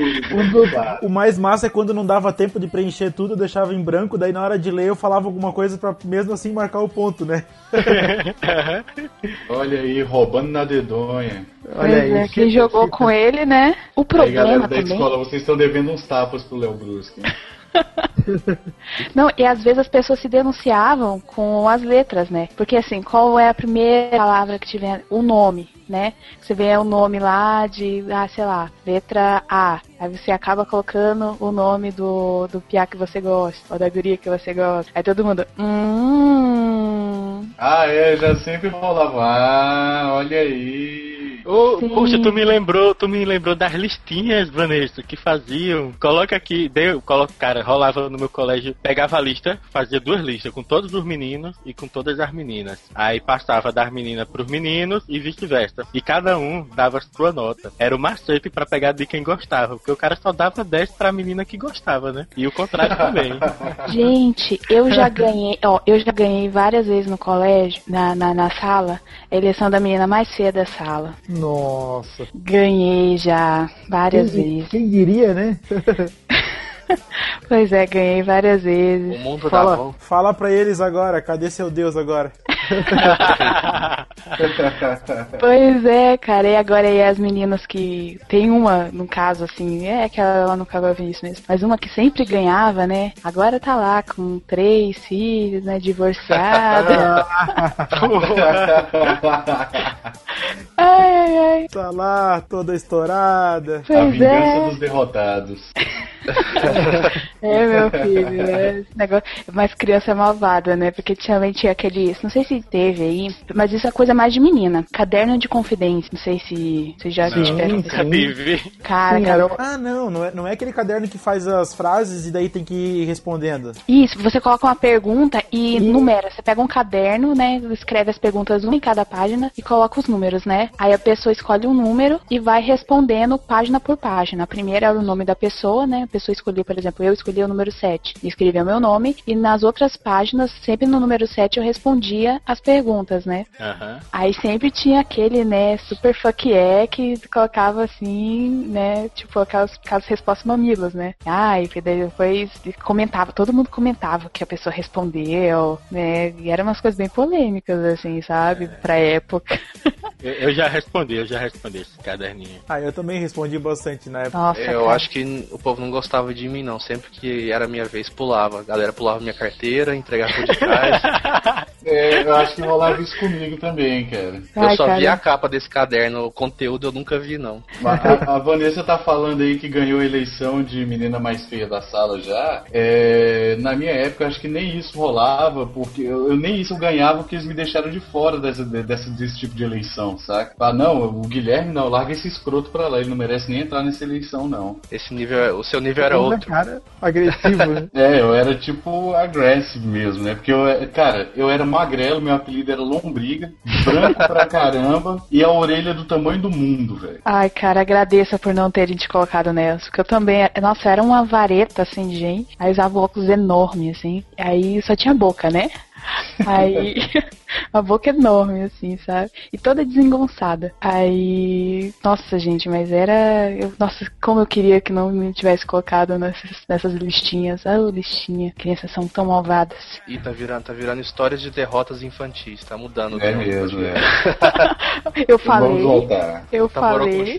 o o mais massa é quando não dava tempo de preencher tudo, eu deixava em branco, daí na hora de ler eu falava alguma coisa pra mesmo assim marcar o ponto, né? Olha aí, roubando na dedonha. Olha pois é, aí. quem jogou com ele, né? O Aí, problema galera da também. escola, vocês estão devendo uns tapas pro Léo Brusque. Não, e às vezes as pessoas se denunciavam com as letras, né? Porque assim, qual é a primeira palavra que tiver o nome, né? Você vê o nome lá de, ah, sei lá, letra A. Aí você acaba colocando o nome do, do piá que você gosta, ou da guria que você gosta. Aí todo mundo, hum. Ah, é, já sempre rolava. Ah, olha aí. Sim. puxa, tu me lembrou, tu me lembrou das listinhas, Vanessa, que faziam. Coloca aqui, deu, coloca, cara, rolava no meu colégio, pegava a lista, fazia duas listas, com todos os meninos e com todas as meninas. Aí passava das meninas pros meninos e vice-versa. E cada um dava sua nota. Era o macete pra pegar de quem gostava, porque o cara só dava 10 pra menina que gostava, né? E o contrário também. Gente, eu já ganhei, ó, eu já ganhei várias vezes no colégio, na, na, na sala, a eleição da menina mais feia da sala. Nossa. Ganhei já várias Quem, vezes. quem diria, né? Pois é, ganhei várias vezes. O mundo dá Fala, volta. fala pra eles agora, cadê seu Deus agora? Pois é, cara, e agora aí as meninas que. Tem uma, no caso, assim, é que ela nunca vai ver isso mesmo. Mas uma que sempre ganhava, né? Agora tá lá com três filhos, né? Divorciada. ai, ai, ai. Tá lá, toda estourada. A Pois vingança é. dos derrotados. É, meu filho, é esse negócio. Mas criança é malvada, né? Porque também tinha aquele. Não sei se teve aí, mas isso é coisa mais de menina. Caderno de confidência. Não sei se vocês já Não, tiveram. Nunca tive. Cara, Sim, cara, Ah, não, não é, não é aquele caderno que faz as frases e daí tem que ir respondendo. Isso, você coloca uma pergunta e numera. Você pega um caderno, né? Escreve as perguntas uma em cada página e coloca os números, né? Aí a pessoa escolhe um número e vai respondendo página por página. A primeira era o nome da pessoa, né? Pessoa escolhia, por exemplo, eu escolhia o número 7 e escrevia meu nome, e nas outras páginas, sempre no número 7 eu respondia as perguntas, né? Aham. Aí sempre tinha aquele, né, super fuck é que colocava assim, né, tipo aquelas, aquelas respostas mamilas, né? Ai, que daí depois comentava, todo mundo comentava que a pessoa respondeu, né? E eram umas coisas bem polêmicas, assim, sabe? Pra época. Eu, eu já respondi, eu já respondi esse caderninho. Ah, eu também respondi bastante na época. Nossa, Eu cara. acho que o povo não gostava de mim, não. Sempre que era minha vez, pulava. A galera pulava minha carteira, entregava por detrás. É, eu acho que rolava isso comigo também, cara. eu Ai, só cara. vi a capa desse caderno, o conteúdo eu nunca vi, não. A, a Vanessa tá falando aí que ganhou a eleição de menina mais feia da sala já. É, na minha época, acho que nem isso rolava, porque eu, eu nem isso eu ganhava porque eles me deixaram de fora dessa, dessa- desse tipo de eleição, saca? Ah, não, o Guilherme não, larga esse escroto pra lá, ele não merece nem entrar nessa eleição, não. Esse nível, o seu nível era outro. Cara, agressivo, né? É, eu era tipo aggressive mesmo, né? Porque eu, cara, eu era magrelo, meu apelido era lombriga, branco pra caramba e a orelha do tamanho do mundo, velho. Ai, cara, agradeça por não terem te colocado nessa. Porque eu também. Nossa, era uma vareta assim de gente. Aí usava óculos enorme, assim. Aí só tinha boca, né? Aí. a boca enorme, assim, sabe? E toda desengonçada. Aí. Nossa, gente, mas era. Eu, nossa, como eu queria que não me tivesse colocado nessas, nessas listinhas. Ah, listinha. Crianças são tão malvadas. Ih, tá virando, tá virando histórias de derrotas infantis, tá mudando. o É mesmo, é. Eu Vamos falei. voltar. Eu Tá falei.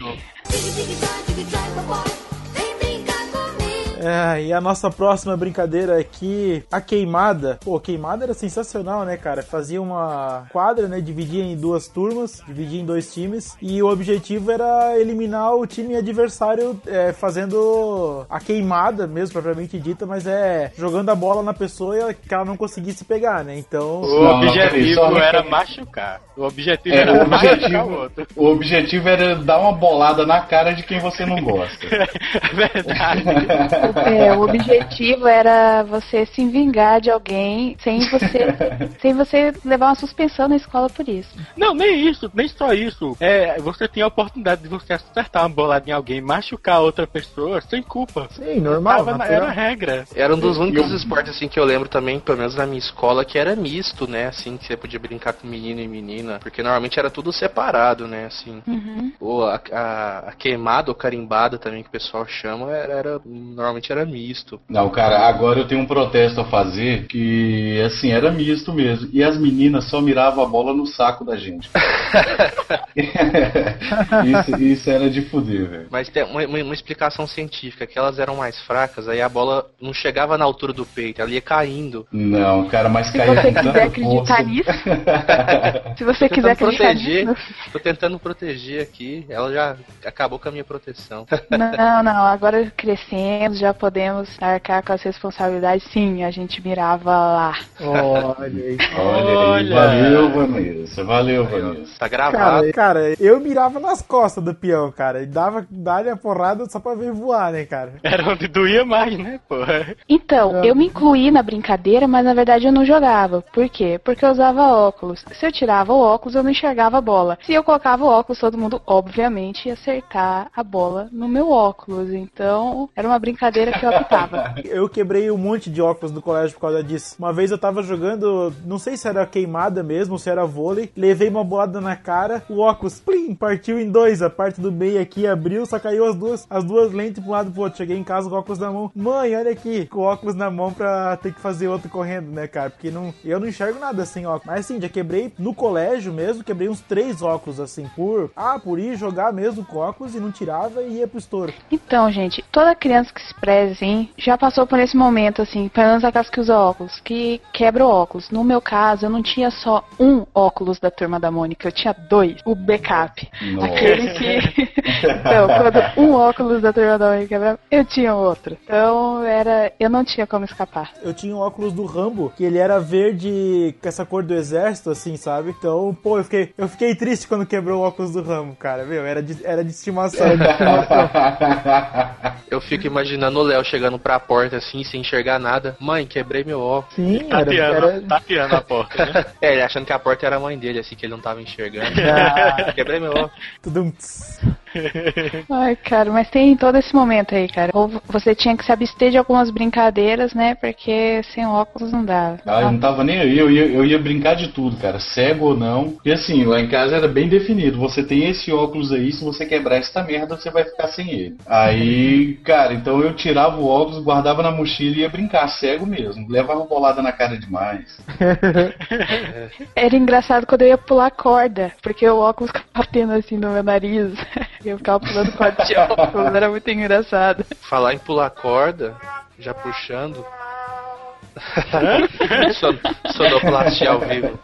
É, e a nossa próxima brincadeira aqui, a queimada. Pô, queimada era sensacional, né, cara? Fazia uma quadra, né? Dividia em duas turmas, dividia em dois times. E o objetivo era eliminar o time adversário é, fazendo a queimada, mesmo propriamente dita, mas é jogando a bola na pessoa e ela- que ela não conseguisse pegar, né? Então. O Não, não, objetivo só era machucar. O objetivo É, era o machucar o objetivo, outro. o objetivo era dar uma bolada na cara de quem você não gosta. É verdade. É, o objetivo era você se vingar de alguém sem você, sem você levar uma suspensão na escola por isso. Não, nem isso, nem só isso. É, você tem a oportunidade de você acertar uma bolada em alguém, machucar outra pessoa sem culpa. Sim, normal. Tava era a regra. Era um dos únicos eu- esportes assim que eu lembro também, pelo menos na minha escola, que era misto, né? Assim, que você podia brincar com menino e menina. Porque normalmente era tudo separado, né? Assim. Ou a, a, a queimada ou carimbada também, que o pessoal chama, era, era- normalmente era misto. Não, cara, agora eu tenho um protesto a fazer que, assim, era misto mesmo. E as meninas só miravam a bola no saco da gente. isso, isso era de fuder, velho. Mas tem uma, uma- uma explicação científica, que elas eram mais fracas, aí a bola não chegava na altura do peito, ela ia caindo. Não, cara, mas Se caía você com quiser tanta acreditar força. nisso, se você quiser proteger, nisso. tô tentando proteger aqui, ela já acabou com a minha proteção. Não, não, agora crescendo, já podemos arcar com as responsabilidades. Sim, a gente mirava lá. Olha aí. Olha aí, Olha. valeu, Vanessa. Valeu, Vanessa. Tá gravado. Cara, cara, eu mirava nas costas do peão, cara. E dava, dava a porrada só pra ver voar, né, cara? Era onde doía mais, né, porra? Então, eu me incluí na brincadeira, mas na verdade eu não jogava. Por quê? Porque eu usava óculos. Se eu tirava o óculos, eu não enxergava a bola. Se eu colocava o óculos, todo mundo, obviamente, ia acertar a bola no meu óculos. Então, era uma brincadeira que eu optava. Eu quebrei um monte de óculos no colégio por causa disso. Uma vez eu tava jogando, não sei se era queimada mesmo, se era vôlei, levei uma bolada na cara, o óculos, plim, partiu em dois. A parte do meio aqui abriu, só caiu as duas, as duas lentes um lado pro outro. Cheguei em casa com o óculos na mão. Mãe, olha aqui, com o óculos na mão pra ter que fazer outro correndo, né, cara? Porque não, eu não enxergo nada sem óculos. Mas assim, já quebrei no colégio mesmo, quebrei uns três óculos assim, por, ah, por ir jogar mesmo com óculos e não tirava e ia pro estouro. Então, gente, toda criança que se assim, já passou por esse momento, assim, pelo menos aquelas que usa óculos, que quebra o óculos. No meu caso, eu não tinha só um óculos da turma da Mônica, eu tinha dois. O backup. Nossa. Aquele que. então, quando um óculos da turma da Mônica quebrava, eu tinha outro. Então, era. Eu não tinha como escapar. Eu tinha um óculos do Rambo, que ele era verde com essa cor do exército, assim, sabe? Então, pô, eu fiquei, eu fiquei triste quando quebrou o óculos do Rambo, cara, viu? Era de, era de estimação. Era de estimação. Eu fico imaginando o Léo chegando pra porta assim, sem enxergar nada. Mãe, quebrei meu óculos. Sim, era, Tateando, era, tateando a porta, né? É, ele achando que a porta era a mãe dele, assim, que ele não tava enxergando. Ah. Quebrei meu óculos. tudo um. Ai, cara, mas tem todo esse momento aí, cara. Ou você tinha que se abster de algumas brincadeiras, né? Porque sem óculos não dava. Ah, eu não tava nem aí, eu ia, eu ia brincar de tudo, cara, cego ou não. E assim, lá em casa era bem definido. Você tem esse óculos aí, se você quebrar essa merda, você vai ficar sem ele. Aí, cara, então eu tirava o óculos, guardava na mochila e ia brincar, cego mesmo. Levava bolada na cara demais. Era engraçado quando eu ia pular corda, porque o óculos ficava batendo assim no meu nariz. Eu ficava pulando corda de óculos, era muito engraçado. Falar em pular corda, já puxando. Son- Sonoplastia ao vivo.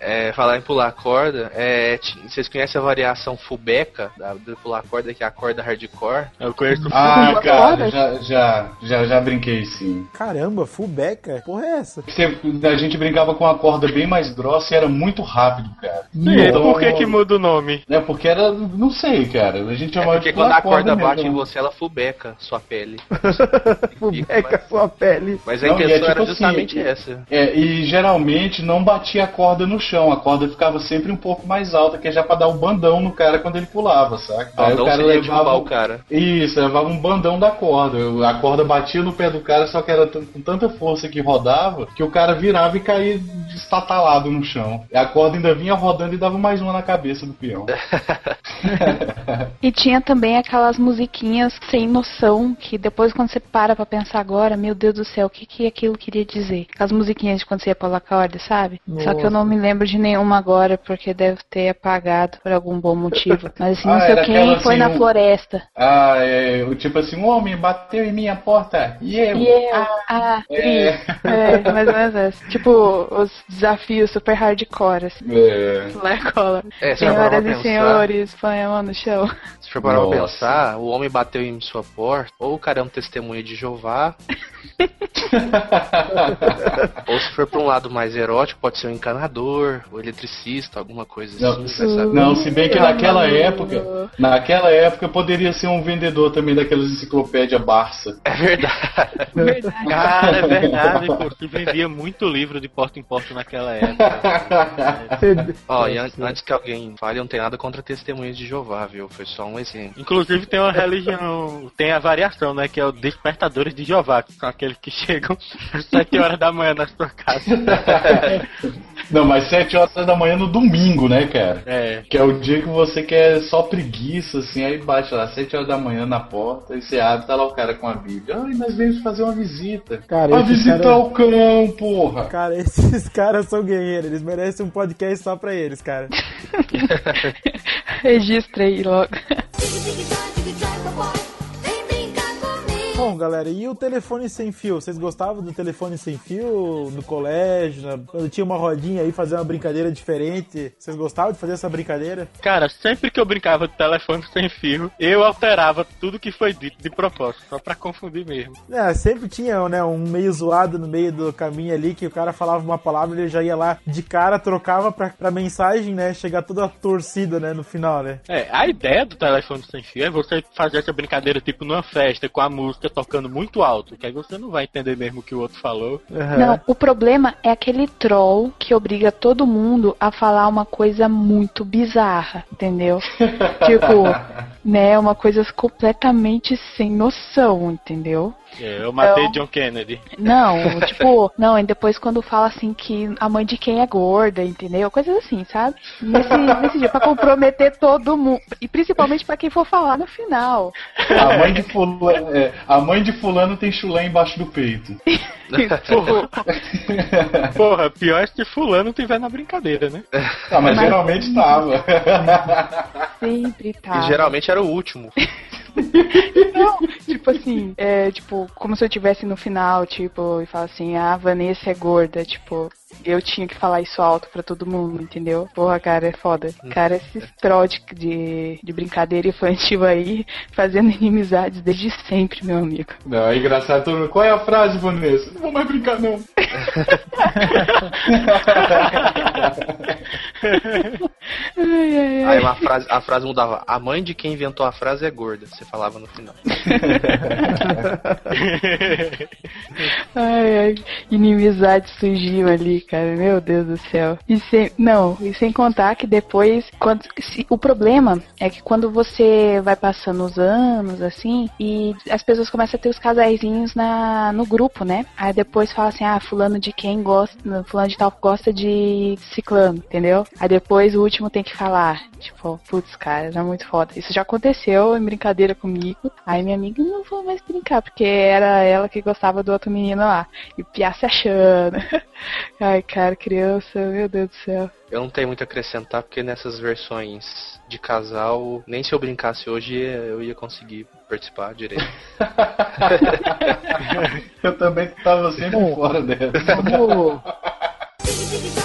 É, falar em pular corda, é, vocês conhecem a variação fubeca da, do pular corda, que é a corda hardcore? Eu conheço Ah, Pula cara, já, já, já, já brinquei sim. Caramba, fullback? Porra é essa? Você- a gente brincava com uma corda bem mais grossa e era muito rápido, cara. Sim, Então, por que que muda o nome? É porque era. Não sei, cara. A gente É chamava porque de quando a corda mesmo. bate em você, ela fubeca sua pele. Fullback sua pele. Mas Não, é intenção tipo era assim, justamente e- essa. É, e geralmente não batia a corda no chão, a corda ficava sempre um pouco mais alta, que é já pra dar o bandão no cara quando ele pulava, saca? Aí Bandão o cara levava. o cara. Isso, levava um bandão da corda. A corda batia no pé do cara, só que era com tanta força que rodava que o cara virava e caía estatalado no chão. E a corda ainda vinha rodando e dava mais uma na cabeça do peão. E tinha também aquelas musiquinhas sem noção, que depois quando você para pra pensar agora, meu Deus do céu, o que que aquilo queria dizer? Aquelas musiquinhas de quando você ia pular corda, sabe? Só que eu não me lembro de nenhuma agora, porque deve ter apagado por algum bom motivo. Mas assim, não Ah, sei era quem aquela, foi assim, na um- floresta. Ah, é, o tipo assim, um homem bateu em minha porta e eu. E eu, ah, Tri, é, mais ou menos essa. Tipo, os desafios super hardcore, assim. É. Lá cola. É, Senhoras e senhores, põe a mão no chão. Se for parar pra Nossa. pensar, o homem bateu em sua porta, ou o cara é um testemunho de Jeová. ou se for pra um lado mais erótico, pode ser um encanador, o eletricista, alguma coisa Não, assim. Não, se bem que naquela época, naquela época poderia ser um vendedor também daquelas enciclopédia Barça. É verdade. Verdade. Cara, é verdade, pô. Se vendia muito livro de porta em porta naquela época. Ó, e an- antes que alguém fale, eu não tem nada contra testemunhas de Jeová, viu? Foi só um exemplo. Inclusive tem uma religião, tem a variação, né? Que é o Despertadores de Jeová, que são aqueles que chegam às 7 horas da manhã na sua casa. Não, mas 7 horas da manhã no domingo, né, cara? É. Que é o dia que você quer só preguiça, assim, aí bate lá, 7 horas da manhã na porta, e você abre, tá lá o cara com a Bíblia. Ai, nós viemos fazer uma visita. Cara, uma esse visita cara- ao cão, porra. Cara, esses caras são guerreiros, eles merecem um podcast só pra eles, cara. Registra aí logo. Bom, galera, e o telefone sem fio? Vocês gostavam do telefone sem fio no colégio? na- Quando tinha uma rodinha aí, fazer uma brincadeira diferente? Vocês gostavam de fazer essa brincadeira? Cara, sempre que eu brincava de telefone sem fio, eu alterava tudo que foi dito de propósito, só pra confundir mesmo. É, sempre tinha né, um meio zoado no meio do caminho ali, que o cara falava uma palavra e ele já ia lá de cara, trocava pra, pra mensagem, né? Chegar toda torcida, né, no final, né? É, a ideia do telefone sem fio é você fazer essa brincadeira tipo numa festa com a música tocando muito alto, que aí você não vai entender mesmo o que o outro falou. Não, o problema é aquele troll que obriga todo mundo a falar uma coisa muito bizarra, entendeu? tipo, né, uma coisa completamente sem noção, entendeu? É, eu matei Então- John Kennedy. Não, tipo, não, e depois quando fala assim que a mãe de quem é gorda, entendeu? Coisas assim, sabe? Nesse, nesse dia, pra comprometer todo mundo. E principalmente pra quem for falar no final. A mãe de fulano, é, a mãe de fulano tem chulé embaixo do peito. Porra, porra, pior é se fulano tiver na brincadeira, né? Ah, mas, Mas- geralmente tava. Sempre tá. E geralmente era o último. Não, tipo assim, é, tipo, como se eu tivesse no final, tipo, e fala assim, ah, a Vanessa é gorda, tipo, eu tinha que falar isso alto pra todo mundo, entendeu? Porra, cara, é foda. Cara, esses troll de, de, de brincadeira infantil aí, fazendo inimizades desde sempre, meu amigo. Não, é engraçado todo mundo. Qual é a frase, Vanessa? Não vou mais brincar, não. Ai, ai, ai. Aí uma frase, a frase mudava, a mãe de quem inventou a frase é gorda, você falava no final. Ai, ai, inimizade surgiu ali, cara. Meu Deus do céu. E sem, não, e sem contar que depois, quando, se- o problema é que quando você vai passando os anos, assim, e as pessoas começam a ter os casaizinhos na, no grupo, né? Aí depois fala assim, ah, fulano de quem gosta, fulano de tal gosta de ciclano, entendeu? Aí depois o último tem que falar, tipo, putz, cara, é muito foda. Isso já aconteceu em brincadeira comigo. Aí minha amiga, não vou mais brincar, porque era ela que gostava do outro menino lá. E o Piá se achando. Ai, cara, criança, meu Deus do céu. Eu não tenho muito a acrescentar, porque nessas versões de casal, nem se eu brincasse hoje eu ia conseguir participar direito. Eu também tava sempre fora dessa. Vamos-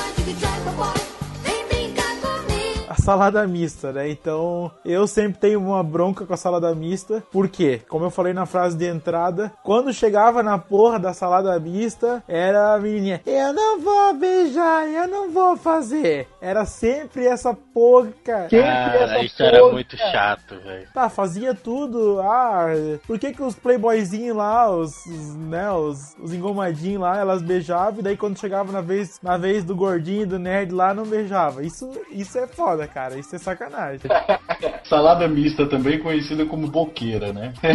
salada mista, né? Então, eu sempre tenho uma bronca com a salada mista. Por quê? Como eu falei na frase de entrada, quando chegava na porra da salada mista, era a menininha, eu não vou beijar, eu não vou fazer. Era sempre essa porca. Sempre Cara, essa isso era porca. muito chato, velho. Tá, fazia tudo. Ah, por que que os playboyzinhos lá, os, os, né, os, os engomadinhos lá, elas beijavam e daí quando chegava na vez, na vez do gordinho e do nerd lá, não beijava. Isso, isso é foda, cara. Isso é sacanagem. Salada mista, também conhecida como boqueira, né?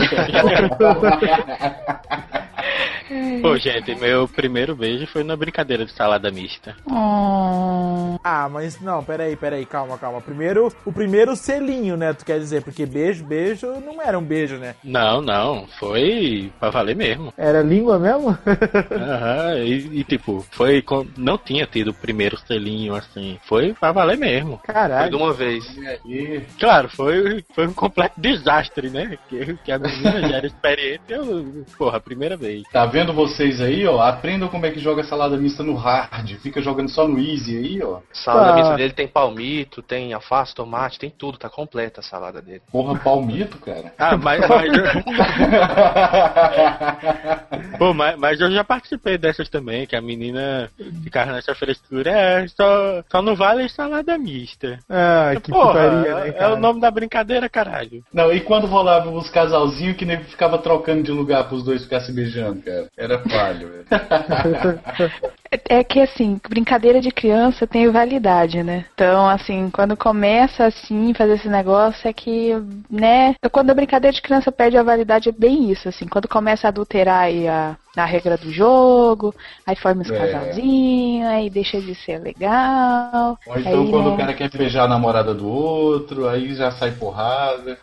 Pô, gente, meu primeiro beijo foi na brincadeira de salada mista. Ah, mas não, peraí, peraí, calma, calma. Primeiro, o primeiro selinho, né? Tu quer dizer, porque beijo, beijo não era um beijo, né? Não, não, foi pra valer mesmo. Era língua mesmo? Aham, e, e, tipo, foi. com- Não tinha tido o primeiro selinho assim. Foi pra valer mesmo. Caralho. De uma vez. Claro, foi, foi um completo desastre, né? Que, que a menina já era experiente, eu, porra, a primeira vez. Tá vendo vocês aí, ó? Aprendam como é que joga salada mista no hard. Fica jogando só no easy aí, ó. Salada Ah. mista dele tem palmito, tem alface, tomate, tem tudo, tá completa a salada dele. Porra, palmito, cara. Ah, mas. mas... Pô, mas, mas eu já participei dessas também, que a menina ficava nessa frescura, é, só, só não vale salada mista. Ah, que Porra, putaria, né, é cara? o nome da brincadeira, caralho. Não, e quando rolava os casalzinhos que nem ficava trocando de lugar pros dois ficar se beijando, cara? Era falho, velho. É que assim, brincadeira de criança tem validade, né? Então, assim, quando começa assim, fazer esse negócio é que, né? Quando a brincadeira de criança perde a validade é bem isso, assim. Quando começa a adulterar aí a, a regra do jogo, aí forma os É. casalzinhos, aí deixa de ser legal. Ou então aí, quando né, o cara quer beijar a namorada do outro, aí já sai porrada.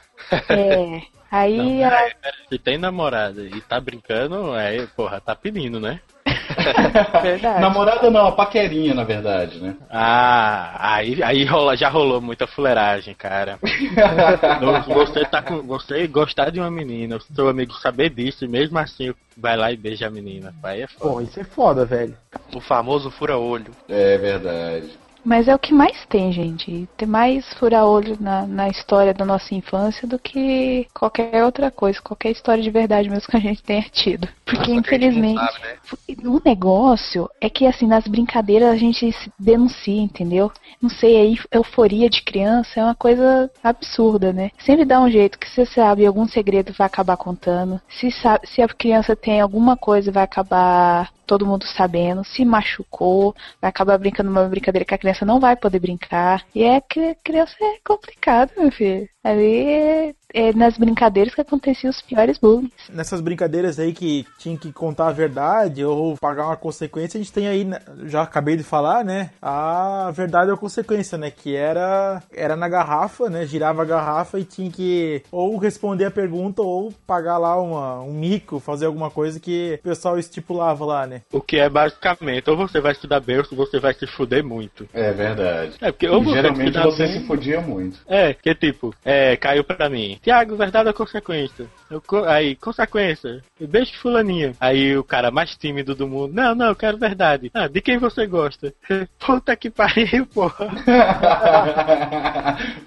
É. Aí Não, a-. Se tem namorada e tá brincando, aí, porra, tá pedindo, né? Verdade. Namorada não, a paquerinha, na verdade, né? Ah, aí, aí rola, já rolou muita fuleiragem, cara. Você tá com. Você gostar de uma menina, o seu amigo saber disso, e mesmo assim vai lá e beija a menina. Aí é foda. Pô, isso é foda, velho. O famoso fura-olho. É verdade. Mas é o que mais tem, gente. Tem mais fura-olho na, na história da nossa infância do que qualquer outra coisa, qualquer história de verdade mesmo que a gente tenha tido. Porque, a não infelizmente, sabe, né? o negócio é que, assim, nas brincadeiras a gente se denuncia, entendeu? Não sei, aí, euforia de criança é uma coisa absurda, né? Sempre dá um jeito que você sabe algum segredo vai acabar contando. Se, sa- se a criança tem alguma coisa, vai acabar todo mundo sabendo. Se machucou, vai acabar brincando uma brincadeira que a criança não vai poder brincar. E é que criança é complicado, meu filho. Ali é, nas brincadeiras que aconteciam os piores bullying. Nessas brincadeiras aí que tinha que contar a verdade ou pagar uma consequência, a gente tem aí, né, já acabei de falar, né? A verdade ou a consequência, né? Que era, era na garrafa, né? Girava a garrafa e tinha que ou responder a pergunta ou pagar lá uma, um mico, fazer alguma coisa que o pessoal estipulava lá, né? O que é basicamente, ou você vai estudar bem, ou você vai se fuder muito. É verdade. É, porque ou você geralmente você bem- se fodia muito. É, que tipo, é, caiu pra mim. Tiago, verdade ou consequência? Eu aí, consequência. Beijo fulaninha. Aí o cara mais tímido do mundo. Não, não, eu quero verdade. Ah, de quem você gosta? Puta que pariu, porra.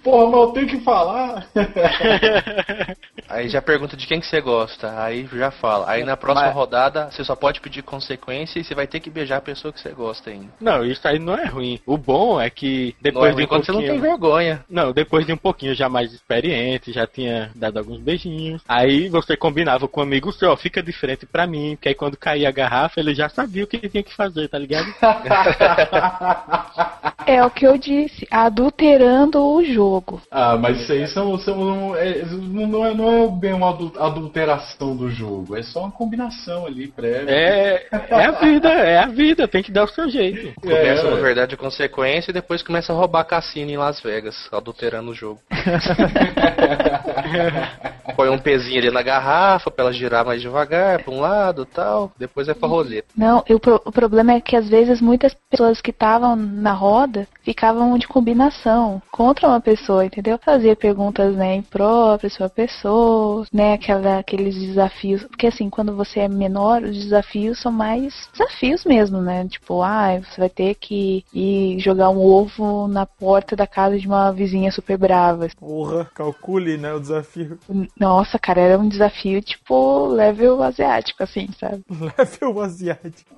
Porra, mas eu tenho que falar. Aí já pergunta de quem que você gosta, aí já fala. Aí na próxima Mas- rodada você só pode pedir consequência e você vai ter que beijar a pessoa que você gosta ainda. Não, isso aí não é ruim. O bom é que Não é depois de um quando você não pouquinho... tem vergonha. Não, depois de um pouquinho já mais experiente, já tinha dado alguns beijinhos. Aí você combinava com um amigo seu, ó, fica de frente pra mim, que aí quando caía a garrafa, ele já sabia o que ele tinha que fazer, tá ligado? É o que eu disse, adulterando o jogo. Ah, mas isso aí são, são, é, não, é, não é bem uma adu- adulteração do jogo, é só uma combinação ali prévia. É, é a vida, é a vida, tem que dar o seu jeito. Começa, É, na verdade, a consequência e depois começa a roubar cassino em Las Vegas, adulterando o jogo. Põe um pezinho ali na garrafa pra ela girar mais devagar, pra um lado tal. Depois é pra roleta. Não, e o, pro- o problema é que às vezes muitas pessoas que estavam na roda ficavam de combinação contra uma pessoa, entendeu? Fazia perguntas, né, impróprias pra pessoa, né, aquela, aqueles desafios. Porque assim, quando você é menor, os desafios são mais desafios mesmo, né? Tipo, ah, você vai ter que ir jogar um ovo na porta da casa de uma vizinha super brava. Porra, calcule, né, o desafio. Nossa, cara, era um desafio tipo level asiático, assim, sabe? Level asiático.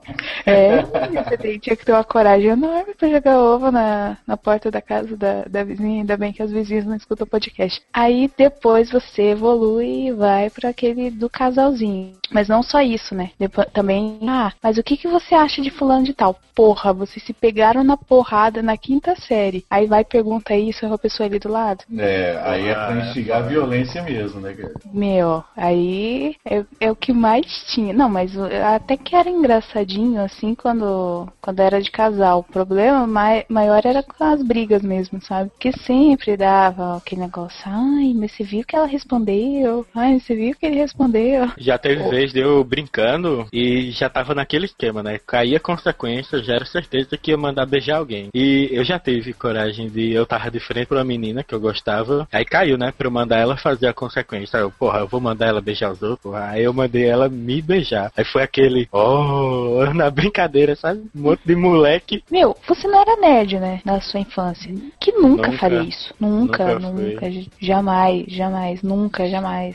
É, você tem- tinha que ter uma coragem enorme pra jogar ovo na, na porta da casa da, da vizinha. Ainda bem que as vizinhas não escutam o podcast. Aí depois você evolui e vai pra aquele do casalzinho. Mas não só isso, né? Depois, também, ah, mas o que, que você acha de fulano de tal? Porra, vocês se pegaram na porrada na quinta série. Aí vai e pergunta isso a pessoa ali do lado. É, aí é pra instigar a violência mesmo, né, cara? Meu, aí é, é o que mais tinha. Não, mas até que era engraçadinho, assim, quando, quando era de casal. O problema mai, maior era com as brigas mesmo, sabe? Que sempre dava aquele negócio. Ai, mas você viu que ela respondeu? Ai, você viu que ele respondeu? Já teve vez de eu brincando e já tava naquele esquema, né? Caía consequência, já era certeza que ia mandar beijar alguém. E eu já tive coragem de. Eu tava de frente pra uma menina que eu gostava. Aí caiu, né? Pra eu mandar ela fazer a consequência. Aí eu, porra, eu vou mandar ela beijar os outros. porra. Aí eu mandei ela me beijar. Aí foi aquele, oh, na brincadeira, sabe? Um monte de moleque. Meu, você não era nerd, né? Na sua infância. Que nunca, Nunca. faria isso. Nunca, Nunca nunca. jamais, jamais, nunca, jamais.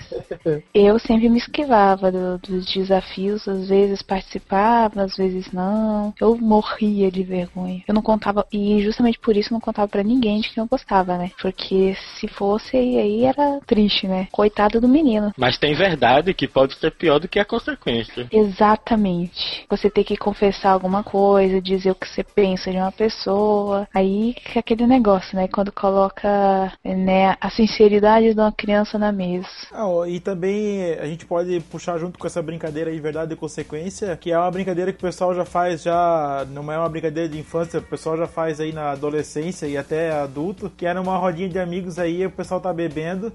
Eu sempre me esquivava do- dos desafios, às vezes participava, às vezes não. Eu morria de vergonha. Eu não contava, e justamente por isso eu não contava pra ninguém de quem eu gostava, né? Porque se fosse aí era triste, né? Coitado do menino. Mas tem verdade que pode ser pior do que a consequência. Exatamente. Você tem que confessar alguma coisa, dizer o que você pensa de uma pessoa. Aí que é aquele negócio, né? Quando coloca né, a sinceridade de uma criança na mesa. Ah, e também a gente pode puxar junto com essa brincadeira aí, verdade e consequência, que é uma brincadeira que o pessoal já faz já, não é uma brincadeira de infância, o pessoal já faz aí na adolescência e até adulto, que é numa rodinha de amigos aí, o pessoal tá bebendo.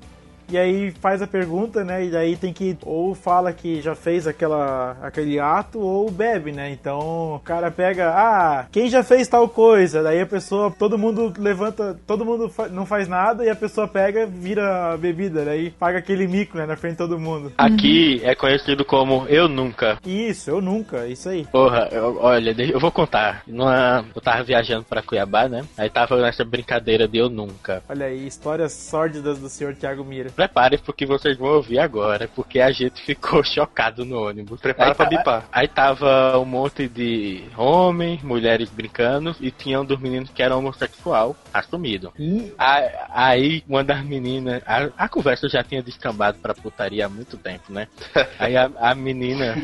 E aí faz a pergunta, né? E daí tem que ou fala que já fez aquela, aquele ato ou bebe, né? Então o cara pega, ah, quem já fez tal coisa? Daí a pessoa, todo mundo levanta, todo mundo fa- não faz nada e a pessoa pega, vira a bebida, daí paga aquele mico, né? Na frente de todo mundo. Aqui é conhecido como Eu Nunca. Isso, eu nunca, isso aí. Porra, eu- olha, eu vou contar. Numa, eu tava viajando pra Cuiabá, né? Aí tava nessa brincadeira de Eu Nunca. Olha aí, histórias sórdidas do senhor Thiago Mira. Prepare porque vocês vão ouvir agora, porque a gente ficou chocado no ônibus. Prepara aí, pra bipar. Aí tava um monte de homens, mulheres brincando e tinha um dos meninos que era homossexual, assumido. Aí, aí uma das meninas, a, a conversa já tinha descambado pra putaria há muito tempo, né? Aí a, a menina,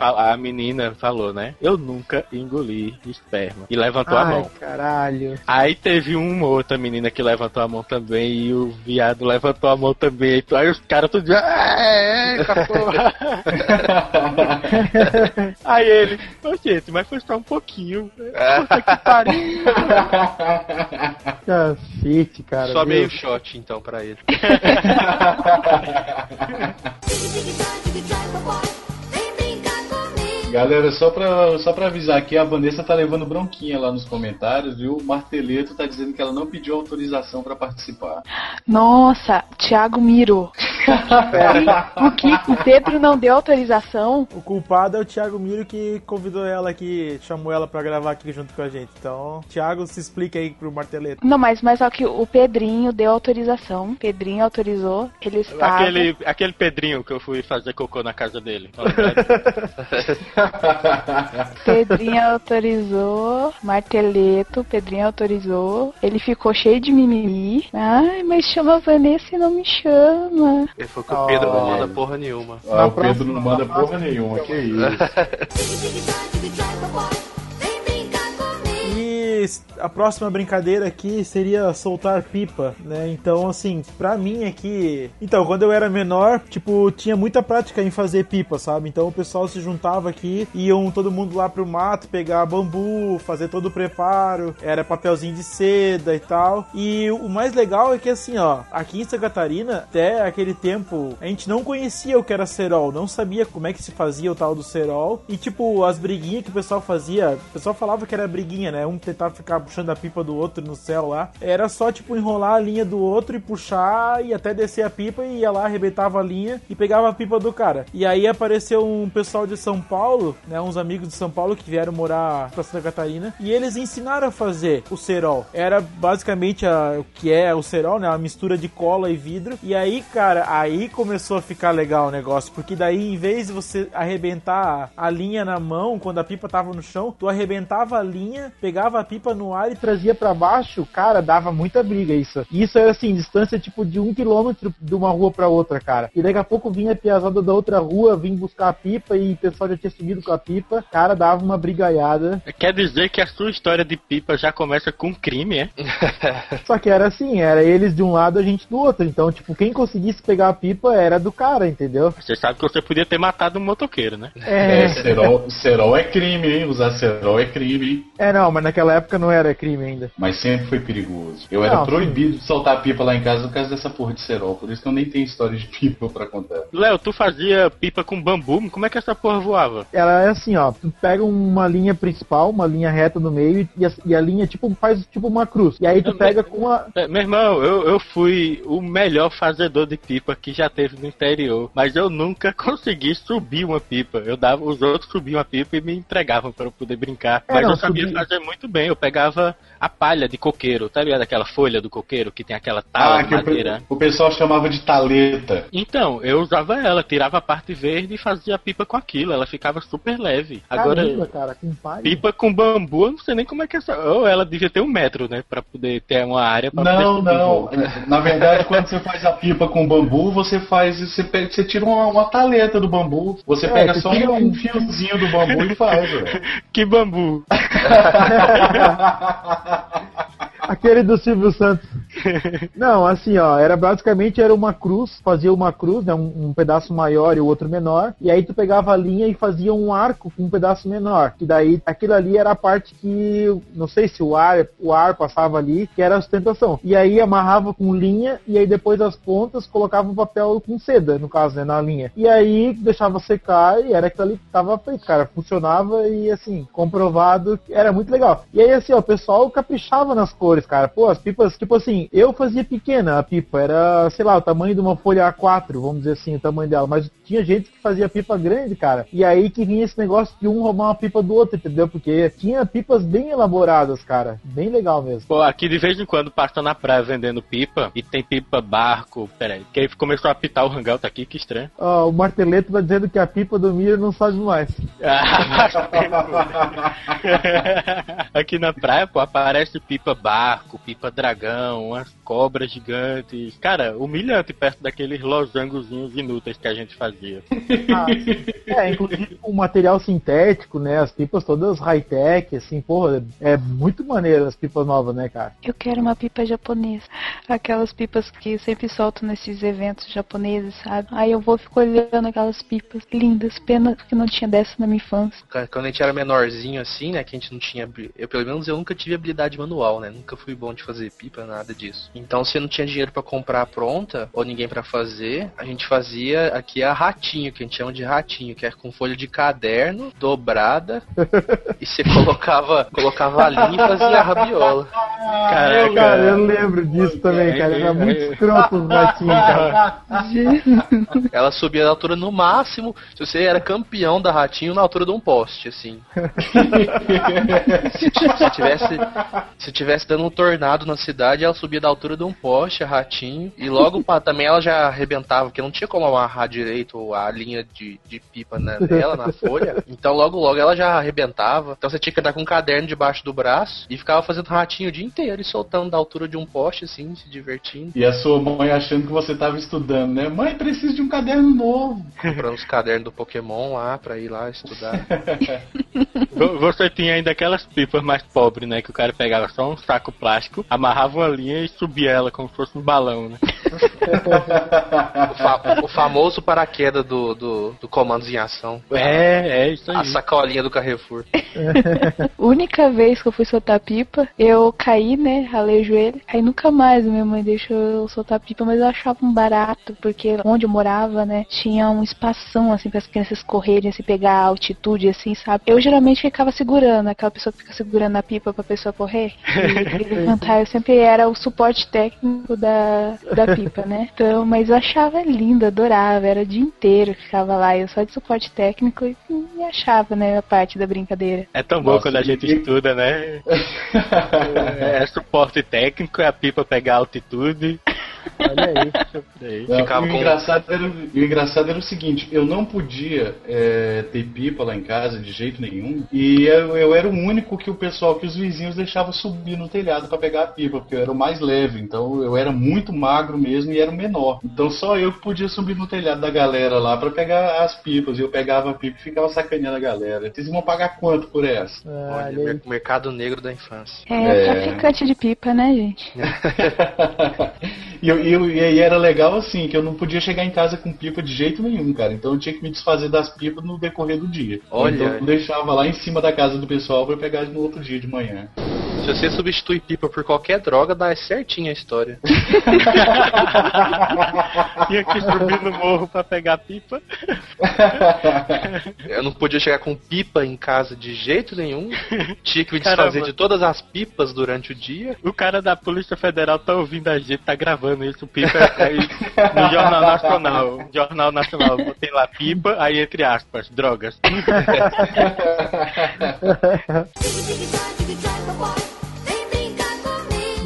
a menina falou, né? Eu nunca engoli esperma. E levantou a mão. caralho. Aí teve uma outra menina que levantou a mão também e o viado levantou a mão também. Aí os caras todos. "Ah, é, eita porra. Aí ele, ô gente, mas foi só um pouquinho. Puta que pariu. Cacete, cara. Só meio shot então pra ele. Galera, só pra, só pra avisar aqui, a Vanessa tá levando bronquinha lá nos comentários, viu? O Marteleto tá dizendo que ela não pediu autorização pra participar. Nossa, Thiago Miro. o que? O Pedro não deu autorização? O culpado é o Thiago Miro que convidou ela aqui, chamou ela pra gravar aqui junto com a gente. Então, Thiago, se explica aí pro Marteleto. Não, mas, mas só que o Pedrinho deu autorização. Pedrinho autorizou. Ele estava. Aquele, aquele Pedrinho que eu fui fazer cocô na casa dele. Pedrinho autorizou. Marteleto, Pedrinho autorizou. Ele ficou cheio de mimimi. Ai, mas chama a Vanessa e não me chama. Ele falou que o Pedro não manda porra nenhuma. Ah, o Pedro não manda porra nenhuma, que isso. A próxima brincadeira aqui seria soltar pipa, né? Então, assim, pra mim aqui. Então, quando eu era menor, tipo, tinha muita prática em fazer pipa, sabe? Então o pessoal se juntava aqui, iam todo mundo lá pro mato pegar bambu, fazer todo o preparo, era papelzinho de seda e tal. E o mais legal é que, assim, ó, aqui em Santa Catarina, até aquele tempo, a gente não conhecia o que era cerol, não sabia como é que se fazia o tal do cerol. E, tipo, as briguinhas que o pessoal fazia, o pessoal falava que era briguinha, né? Um tentava ficar puxando a pipa do outro no céu lá. Era só, tipo, enrolar a linha do outro e puxar e até descer a pipa e ia lá, arrebentava a linha e pegava a pipa do cara. E aí apareceu um pessoal de São Paulo, né? Uns amigos de São Paulo que vieram morar pra Santa Catarina e eles ensinaram a fazer o cerol. Era basicamente a, o que é o cerol, né? Uma mistura de cola e vidro. E aí, cara, aí começou a ficar legal o negócio, porque daí em vez de você arrebentar a linha na mão quando a pipa tava no chão, tu arrebentava a linha, pegava a pipa no ar e trazia pra baixo, cara, dava muita briga isso. E isso era assim, distância tipo de um quilômetro de uma rua pra outra, cara. E daqui a pouco vinha a piazada da outra rua, vinha buscar a pipa e o pessoal já tinha subido com a pipa. Cara, dava uma brigaiada. Quer dizer que a sua história de pipa já começa com crime, é? Só que era assim, era eles de um lado, a gente do outro. Então, tipo, quem conseguisse pegar a pipa era do cara, entendeu? Você sabe que você podia ter matado um motoqueiro, né? É, cerol, cerol é crime, hein? Usar cerol é crime, hein? É, não, mas naquela época não era crime ainda. Mas sempre foi perigoso. Eu era Não, proibido de soltar pipa lá em casa por causa dessa porra de cerol. Por isso que eu nem tenho história de pipa pra contar. Léo, tu fazia pipa com bambu, como é que essa porra voava? Ela é assim, ó, tu pega uma linha principal, uma linha reta no meio e a, e a linha tipo faz tipo uma cruz. E aí tu pega com a É, Meu irmão, eu, eu fui o melhor fazedor de pipa que já teve no interior, mas eu nunca consegui subir uma pipa. Eu dava, os outros subiam a pipa e me entregavam para eu poder brincar. É, mas não, eu sabia subir- fazer muito bem. Eu pegava a palha de coqueiro, tá ligado? Aquela folha do coqueiro que tem aquela tala Ah, de madeira. o pessoal chamava de taleta. Então, eu usava ela, tirava a parte verde e fazia a pipa com aquilo. Ela ficava super leve. Agora, Caramba, cara, com palha. pipa com bambu, eu não sei nem como é que é essa. Ou ela devia ter um metro, né? Pra poder ter uma área pra Não, não. Na verdade, quando você faz a pipa com bambu, você faz. Você, pega, você tira uma, uma taleta do bambu. Você É, pega você só tira um um- fiozinho do bambu e faz, velho. Que bambu. Aquele do Silvio Santos. Não, assim, ó, era basicamente era uma cruz, fazia uma cruz, né, um, um pedaço maior e o outro menor, e aí tu pegava a linha e fazia um arco com um pedaço menor. Que daí aquilo ali era a parte que não sei se o ar, o ar passava ali, que era a sustentação. E aí amarrava com linha e aí depois as pontas colocava o papel com seda, no caso, né, na linha. E aí deixava secar e era aquilo ali que tava feito, cara, funcionava e assim, comprovado, era muito legal. E aí assim, ó, o pessoal caprichava nas cores, cara. Pô, as pipas, tipo assim, eu fazia pequena a pipa, era, sei lá, o tamanho de uma folha A4, vamos dizer assim, o tamanho dela, mas tinha gente que fazia pipa grande, cara. E aí que vinha esse negócio de um roubar uma pipa do outro, entendeu? Porque tinha pipas bem elaboradas, cara. Bem legal mesmo. Pô, aqui de vez em quando passa na praia vendendo pipa e tem pipa barco. Peraí, que aí começou a apitar o hangout aqui, que estranho. Ó, o Marteleto tá dizendo que a pipa do Miro não sabe mais. Aqui na praia, pô, aparece pipa barco, pipa dragão, umas cobras gigantes. Cara, humilhante perto daqueles losangozinhos inúteis que a gente fazia. Ah, é, inclusive com material sintético, né? As pipas todas high-tech, assim, porra, é muito maneiro as pipas novas, né, cara? Eu quero uma pipa japonesa. Aquelas pipas que sempre soltam nesses eventos japoneses, sabe? Aí eu vou ficar olhando aquelas pipas lindas. Pena que não tinha dessa na minha infância. Quando a gente era menorzinho assim, né, que a gente não tinha... Eu, pelo menos, eu nunca tive habilidade manual, né? Nunca fui bom de fazer pipa, nada disso. Disso. Então, se não tinha dinheiro pra comprar pronta, ou ninguém pra fazer, a gente fazia aqui a ratinho, que a gente chama de ratinho, que é com folha de caderno, dobrada, e você colocava, colocava a linha e fazia a rabiola. Caraca, cara, eu lembro disso também, cara. Era muito escroto os ratinhos, cara. Ela subia na altura no máximo, se você era campeão da ratinho, na altura de um poste, assim. se, se tivesse se tivesse dando um tornado na cidade, ela subia da altura de um poste, a ratinho, e logo pa- também ela já arrebentava, porque não tinha como amarrar direito a linha de, de pipa na- nela, na folha. Então logo logo ela já arrebentava. Então você tinha que andar com um caderno debaixo do braço e ficava fazendo ratinho o dia inteiro e soltando da altura de um poste, assim, se divertindo. E a sua mãe achando que você tava estudando, né? Mãe, preciso de um caderno novo. Comprando os cadernos do Pokémon lá pra ir lá estudar. Vo- Você tinha ainda aquelas pipas mais pobres, né? Que o cara pegava só um saco plástico, amarrava uma linha e subia ela como se fosse um balão, né? O, fa- o famoso paraquedas do, do, do Comandos em Ação. É, é isso aí. A sacolinha do Carrefour. Única vez que eu fui soltar pipa, eu caí, né? Ralei o joelho. Aí nunca mais minha mãe deixou eu soltar pipa, mas eu achava um barato, porque onde eu morava, né, tinha um espação, assim, para as crianças correrem, assim, pegar altitude, assim, sabe? Eu geralmente ficava segurando, aquela pessoa que fica segurando a pipa pra pessoa correr. E, e levantar, eu sempre era o suporte técnico da, da pipa, né? Então, mas eu achava lindo, adorava, era o dia inteiro que ficava lá, eu só de suporte técnico e, e achava, né, a parte da brincadeira. É tão bom Nossa, quando a gente e- estuda, né? é, é suporte técnico, é a pipa pegar altitude. Olha aí. Aí. Não, Ficava e o, com- engraçado era, o engraçado era o seguinte, eu não podia é, ter pipa lá em casa de jeito nenhum, e eu, eu era o único que o pessoal, que os vizinhos deixavam subir no telhado pra pegar a pipa, porque eu era o mais leve, então eu era muito magro mesmo e era o menor. Então só eu que podia subir no telhado da galera lá pra pegar as pipas, e eu pegava a pipa e ficava sacaneando a galera. Vocês vão pagar quanto por essa? Olha, Olha aí. mer- mercado negro da infância. É, É. traficante de pipa, né, gente? e, eu, e, eu- e aí era legal assim, que eu não podia chegar em casa com pipa de jeito nenhum, cara. Então eu tinha que me desfazer das pipas no decorrer do dia. Olha Então eu deixava lá em cima da casa do pessoal pra pegar no outro dia de manhã. Se você substituir pipa por qualquer droga, dá certinho a história. Tinha que subir no morro pra pegar pipa. Eu não podia chegar com pipa em casa de jeito nenhum. Tinha que me Caramba. desfazer de todas as pipas durante o dia. O cara da Polícia Federal tá ouvindo a gente, tá gravando isso, pipa aí, no Jornal Nacional. Jornal Nacional, botei lá pipa, aí entre aspas, drogas.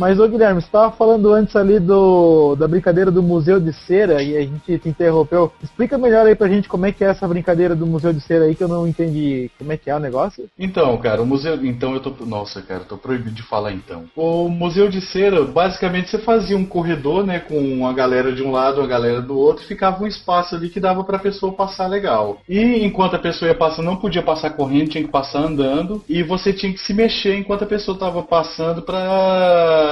Mas, ô Guilherme, você tava falando antes ali do, da brincadeira do Museu de Cera e a gente te interrompeu. Explica melhor aí pra gente como é que é essa brincadeira do Museu de Cera aí, que eu não entendi como é que é o negócio. Então, cara, o museu. Então eu tô. Nossa, cara, tô proibido de falar então. O museu de cera, basicamente você fazia um corredor, né, com a galera de um lado, a galera do outro, ficava um espaço ali que dava pra pessoa passar legal. E enquanto a pessoa ia passando, não podia passar correndo, tinha que passar andando, e você tinha que se mexer enquanto a pessoa tava passando pra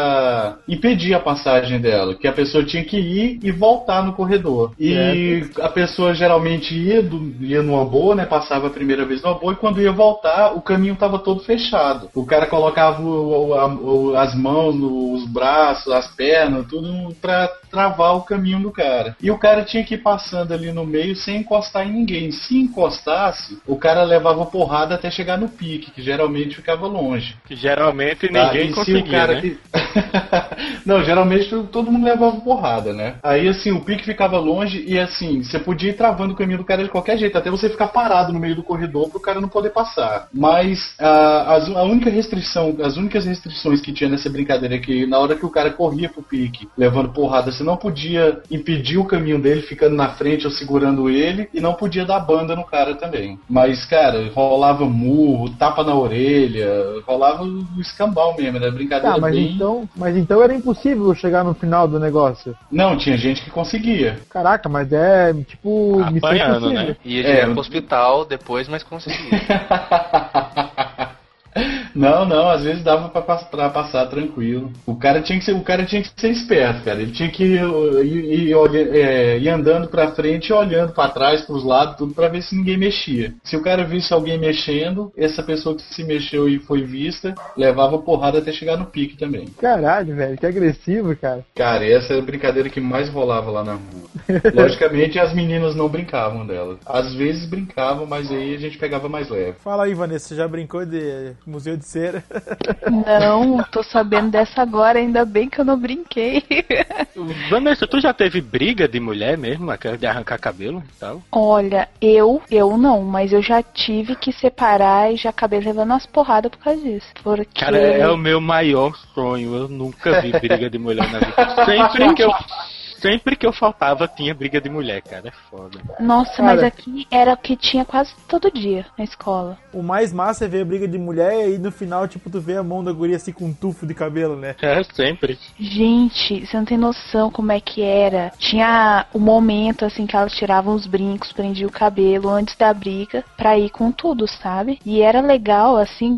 impedir a passagem dela, que a pessoa tinha que ir e voltar no corredor. E a pessoa geralmente ia, do- ia numa boa, né? Passava a primeira vez numa boa e quando ia voltar, o caminho tava todo fechado. O cara colocava o- o- a- as mãos, os braços, as pernas, tudo pra travar o caminho do cara. E o cara tinha que ir passando ali no meio sem encostar em ninguém. Se encostasse, o cara levava porrada até chegar no pique, que geralmente ficava longe. Que geralmente Tá, ninguém se conseguia, né? que- Não, geralmente to- todo mundo levava porrada, né? Aí assim, o pique ficava longe e assim, você podia ir travando o caminho do cara de qualquer jeito, até você ficar parado no meio do corredor pro cara não poder passar. Mas a, a única restrição, as únicas restrições que tinha nessa brincadeira é que na hora que o cara corria pro pique, levando porrada, você não podia impedir o caminho dele ficando na frente ou segurando ele e não podia dar banda no cara também. Mas, cara, rolava murro, tapa na orelha, rolava o escambau mesmo, era brincadeira Tá, mas bem... então, mas então era impossível chegar no final do negócio. Não, tinha gente que conseguia. Caraca, mas é tipo Apanhando, né? Ia É, direto eu- pro hospital depois, mas conseguia. Não, não, às vezes dava pra, pass- pra passar tranquilo. O cara tinha que ser, o cara tinha que ser esperto, cara. Ele tinha que ir, ir- ir olha- é, ir andando pra frente e olhando pra trás, pros lados, tudo pra ver se ninguém mexia. Se o cara visse alguém mexendo, essa pessoa que se mexeu e foi vista, levava porrada até chegar no pique também. Caralho, velho, que agressivo, cara. Cara, essa era a brincadeira que mais rolava lá na rua. Logicamente, as meninas não brincavam dela. Às vezes brincavam, mas aí a gente pegava mais leve. Fala aí, Vanessa, você já brincou de museu de cera? Não, tô sabendo dessa agora, ainda bem que eu não brinquei. Vanessa, tu já teve briga de mulher mesmo, aquela de arrancar cabelo e tal? Olha, eu, eu não, mas eu já tive que separar e já acabei levando umas porradas por causa disso. Porque. Cara, é o meu maior sonho. Eu nunca vi briga de mulher na vida. Sempre que eu, sempre que eu faltava, tinha briga de mulher, cara. É foda. Nossa, mas Cara. aqui era o que tinha quase todo dia na escola. O mais massa é ver a briga de mulher e aí no final, tipo, tu vê a mão da guria assim com um tufo de cabelo, né? É, sempre. Gente, você não tem noção como é que era. Tinha o momento, assim, que elas tiravam os brincos, prendiam o cabelo antes da briga pra ir com tudo, sabe? E era legal, assim,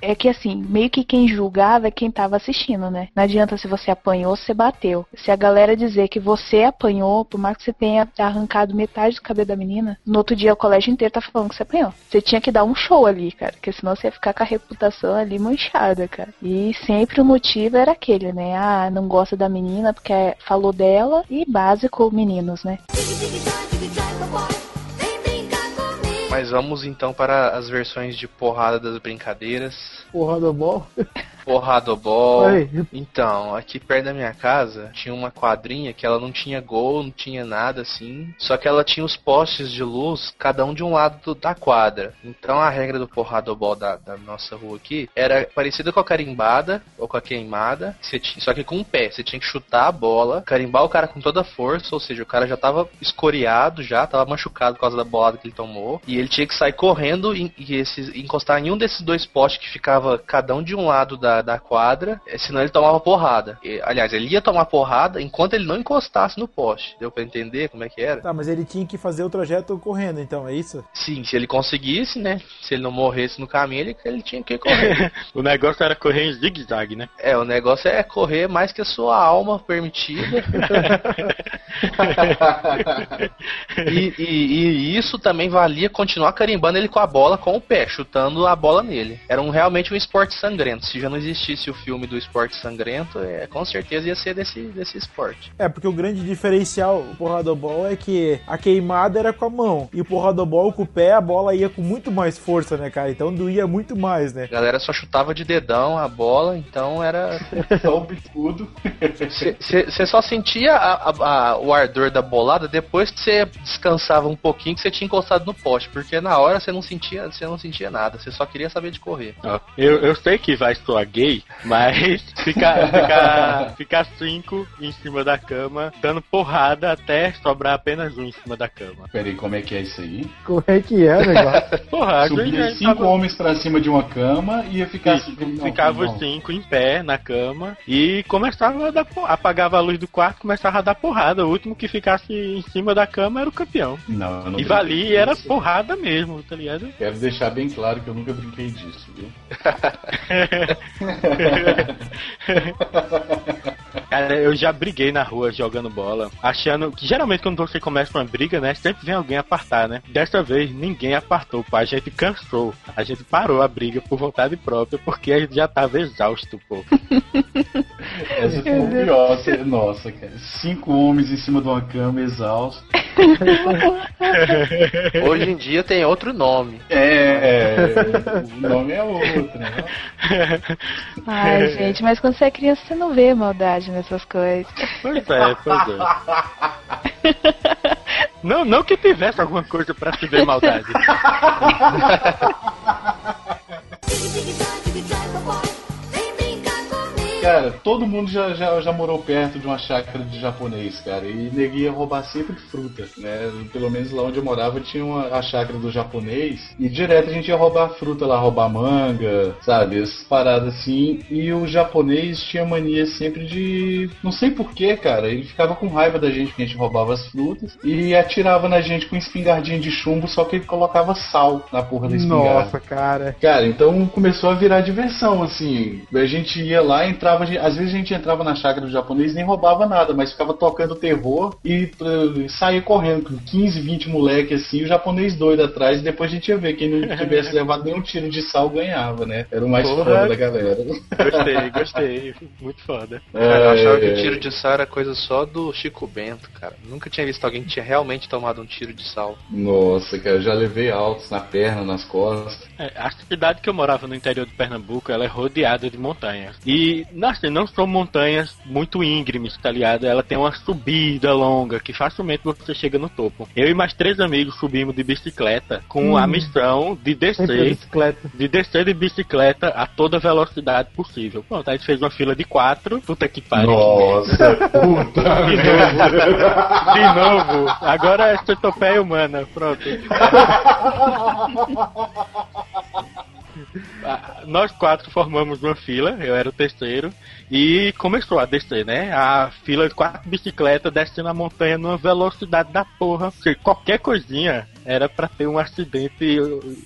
é que assim, meio que quem julgava é quem tava assistindo, né? Não adianta se você apanhou ou se bateu. Se a galera dizer que você apanhou, por mais que você tenha arrancado metade do cabelo da menina, no outro dia o colégio inteiro tá falando que você apanhou. Você tinha que dar um show ali, cara, porque senão você ia ficar com a reputação ali manchada, cara. E sempre o motivo era aquele, né? Ah, não gosta da menina porque falou dela e básico meninos, né? Mas vamos então para as versões de porrada das brincadeiras. Porra do bol. Porradobol. Oi. Então, aqui perto da minha casa tinha uma quadrinha que ela não tinha gol, não tinha nada assim. Só que ela tinha os postes de luz, cada um de um lado do- da quadra. Então a regra do porradobol da, da nossa rua aqui era parecida com a carimbada ou com a queimada. Você ti- só que com o pé. Você tinha que chutar a bola, carimbar o cara com toda a força, ou seja, o cara já tava escoriado, já tava machucado por causa da bolada que ele tomou. E ele tinha que sair correndo e, e esses- encostar em um desses dois postes que ficava cada um de um lado da, da quadra, eh, senão ele tomava porrada. E, aliás, ele ia tomar porrada enquanto ele não encostasse no poste. Deu pra entender como é que era? Tá, mas ele tinha que fazer o trajeto correndo, então, é isso? Sim, se ele conseguisse, né? Se ele não morresse no caminho, ele, ele tinha que correr. o negócio era correr em zigue-zague, né? é, o negócio é correr mais que a sua alma permitida. e, e- e isso também valia continuar carimbando ele com a bola com o pé, chutando a bola nele. Era um, realmente um esporte sangrento. Se já não existisse o filme do esporte sangrento, é, com certeza ia ser desse, desse esporte. É, porque o grande diferencial do porradobol é que a queimada era com a mão. E o porradobol com o pé, a bola ia com muito mais força, né, cara? Então doía muito mais, né? A galera só chutava de dedão a bola, então era. Só o bicudo. Você só sentia a- a- a- o ardor da bolada depois que você descansava um pouquinho que você tinha encostado no poste, porque na hora você não sentia, você não sentia nada, você só queria saber de correr. Eu, eu sei que vai soar gay, mas ficar ficar ficar cinco em cima da cama, dando porrada até sobrar apenas um em cima da cama. Peraí, como é que é isso aí? Como é que é o negócio? Porra, Subia cinco tava- homens pra cima de uma cama e ia ficar... Isso, não, ficava não. os cinco em pé na cama e começava a dar por- apagava a luz do quarto, começava a dar porrada. O último que ficasse em cima da cama era o campeão. Não, eu não E valia e era porrada mesmo, tá ligado? Quero deixar bem claro que eu nunca brinquei disso, viu? Cara, eu já briguei na rua jogando bola, achando que geralmente quando você começa uma briga, né, sempre vem alguém apartar, né? Dessa vez ninguém apartou, pô. A gente cansou. A gente parou a briga por vontade própria porque a gente já tava exausto, pô. Essa foi pior. Nossa, cara. Cinco homens em cima de uma cama, exausto. Hoje em dia tem outro nome. É, o nome é outro, né? Ai, gente, mas quando você é criança, você não vê maldade nessas coisas. Pois é, pois é. Não, não que tivesse alguma coisa pra se ver maldade. Cara, todo mundo já, já, já morou perto de uma chácara de japonês, cara. E neguia roubar sempre fruta, né? Pelo menos lá onde eu morava tinha uma, a chácara do japonês. E direto a gente ia roubar fruta lá, roubar manga, sabe? Essas paradas assim. E o japonês tinha mania sempre de. Não sei porquê, cara. Ele ficava com raiva da gente que a gente roubava as frutas. E atirava na gente com espingardinha de chumbo, só que ele colocava sal na porra da espingarda. Nossa, cara. Cara, então começou a virar diversão, assim. A gente ia lá, entrava, às vezes a gente entrava na chácara do japonês e nem roubava nada, mas ficava tocando terror e uh, saía correndo com 15, 20 moleque assim, o japonês doido atrás, e depois a gente ia ver quem não tivesse levado nenhum tiro de sal ganhava, né? Era o mais Porra. foda da galera. Gostei, gostei. Muito foda. Cara, eu achava que É, o tiro de sal era coisa só do Chico Bento, cara. Nunca tinha visto alguém que tinha realmente tomado um tiro de sal. Nossa, cara, já levei altos na perna, nas costas. É, a cidade que eu morava no interior de Pernambuco, ela é rodeada de montanhas. E, assim, não são montanhas muito íngremes, tá ligado? Ela tem uma subida longa, que facilmente você chega no topo. Eu e mais três amigos subimos de bicicleta com a Hum. missão de a descer, bicicleta. de descer de bicicleta a toda velocidade possível. Pronto, a gente fez uma fila de quatro, puta que pariu. Nossa, puta De novo, de novo. Agora é centopeia humana, pronto. Nós quatro formamos uma fila, eu era o terceiro, e começou a descer, né? A fila de quatro bicicletas descendo a montanha numa velocidade da porra. Porque qualquer coisinha era pra ter um acidente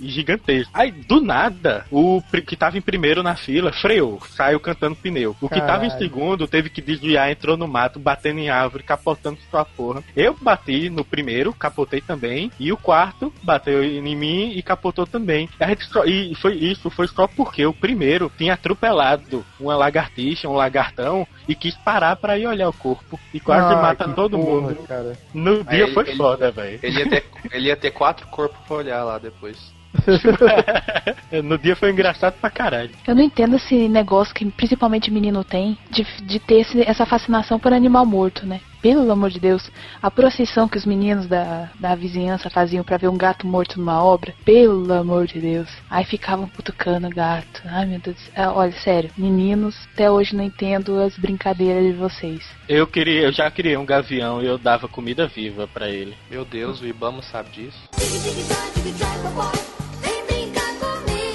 gigantesco. Aí, do nada, o que tava em primeiro na fila freou, saiu cantando pneu. O que tava em Caralho. segundo teve que desviar, entrou no mato, batendo em árvore, capotando sua porra. Eu bati no primeiro, capotei também, e o quarto bateu em mim e capotou também. A gente só- e foi isso foi só porque o primeiro tinha atropelado uma lagartixa, um lagartão, e quis parar pra ir olhar o corpo. E quase Ah, mata todo porra, mundo. cara. No dia Aí foi ele- foda, velho. Ele ia, ter, ele ia ter quatro corpos pra olhar lá depois. no dia foi engraçado pra caralho. Eu não entendo esse negócio que principalmente menino tem de, de ter esse- essa fascinação por animal morto, né? Pelo amor de Deus. A procissão que os meninos da, da vizinhança faziam pra ver um gato morto numa obra. Pelo amor de Deus. Aí ficavam cutucando o gato. Ai meu Deus. Ah, Olha, sério, meninos, até hoje não entendo as brincadeiras de vocês. Eu queria, eu já criei um gavião e eu dava comida viva pra ele. Meu Deus, o Ibama sabe disso.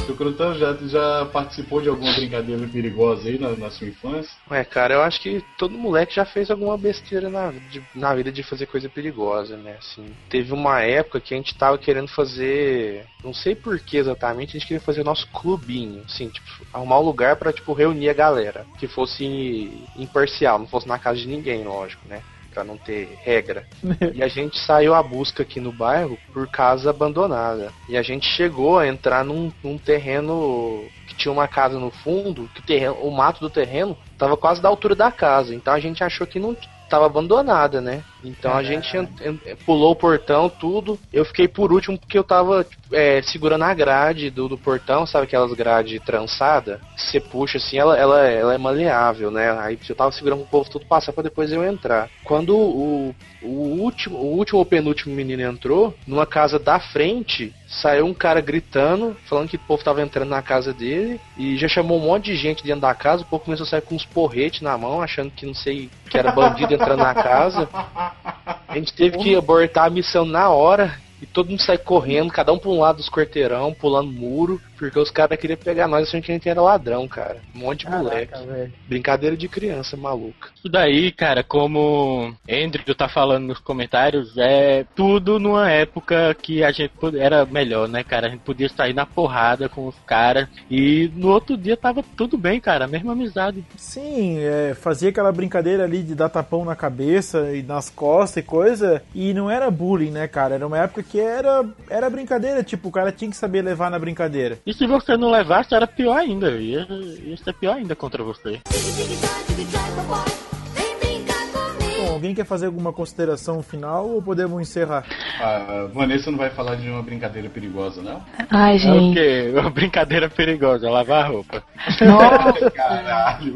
O Crutão já, já participou de alguma brincadeira perigosa aí na, na sua infância? Ué, cara, eu acho que todo moleque já fez alguma besteira na, de- na vida de fazer coisa perigosa, né? Assim, teve uma época que a gente tava querendo fazer, não sei por que exatamente, a gente queria fazer nosso clubinho, assim, tipo, arrumar um lugar pra, tipo, reunir a galera, que fosse imparcial, não fosse na casa de ninguém, lógico, né? Pra não ter regra. E a gente saiu à busca aqui no bairro por casa abandonada. E a gente chegou a entrar num, num terreno que tinha uma casa no fundo, que o, terreno, o mato do terreno tava quase da altura da casa. Então a gente achou que não tava abandonada, né? Então a gente en- en- pulou o portão, tudo. Eu fiquei por último porque eu tava tipo, é, segurando a grade do, do portão, sabe aquelas grades trançada? Você puxa assim, ela, ela, ela é maleável, né? Aí eu tava segurando o povo tudo passar pra depois eu entrar. Quando o, o último, o último ou penúltimo menino entrou, numa casa da frente, saiu um cara gritando, falando que o povo tava entrando na casa dele, e já chamou um monte de gente dentro da casa, o povo começou a sair com uns porretes na mão, achando que não sei, que era bandido entrando na casa. A gente teve que abortar a missão na hora. E todo mundo sai correndo, cada um pra um lado dos quarteirão, pulando muro, porque os caras queriam pegar nós achando que a gente era ladrão, cara. Um monte de moleque. velho. Brincadeira de criança maluca. Isso daí, cara, como Andrew tá falando nos comentários, é tudo numa época que a gente era melhor, né, cara? A gente podia sair na porrada com os caras e no outro dia tava tudo bem, cara, a mesma amizade. Sim, é, fazia aquela brincadeira ali de dar tapão na cabeça e nas costas e coisa, e não era bullying, né, cara? Era uma época que era, era brincadeira, tipo, o cara tinha que saber levar na brincadeira. E se você não levasse, era pior ainda. Ia, ia ser pior ainda contra você. Alguém quer fazer alguma consideração final ou podemos encerrar? A Vanessa não vai falar de uma brincadeira perigosa, não? Ai, É o gente. quê? Uma brincadeira perigosa, lavar a roupa. Nossa, Caralho.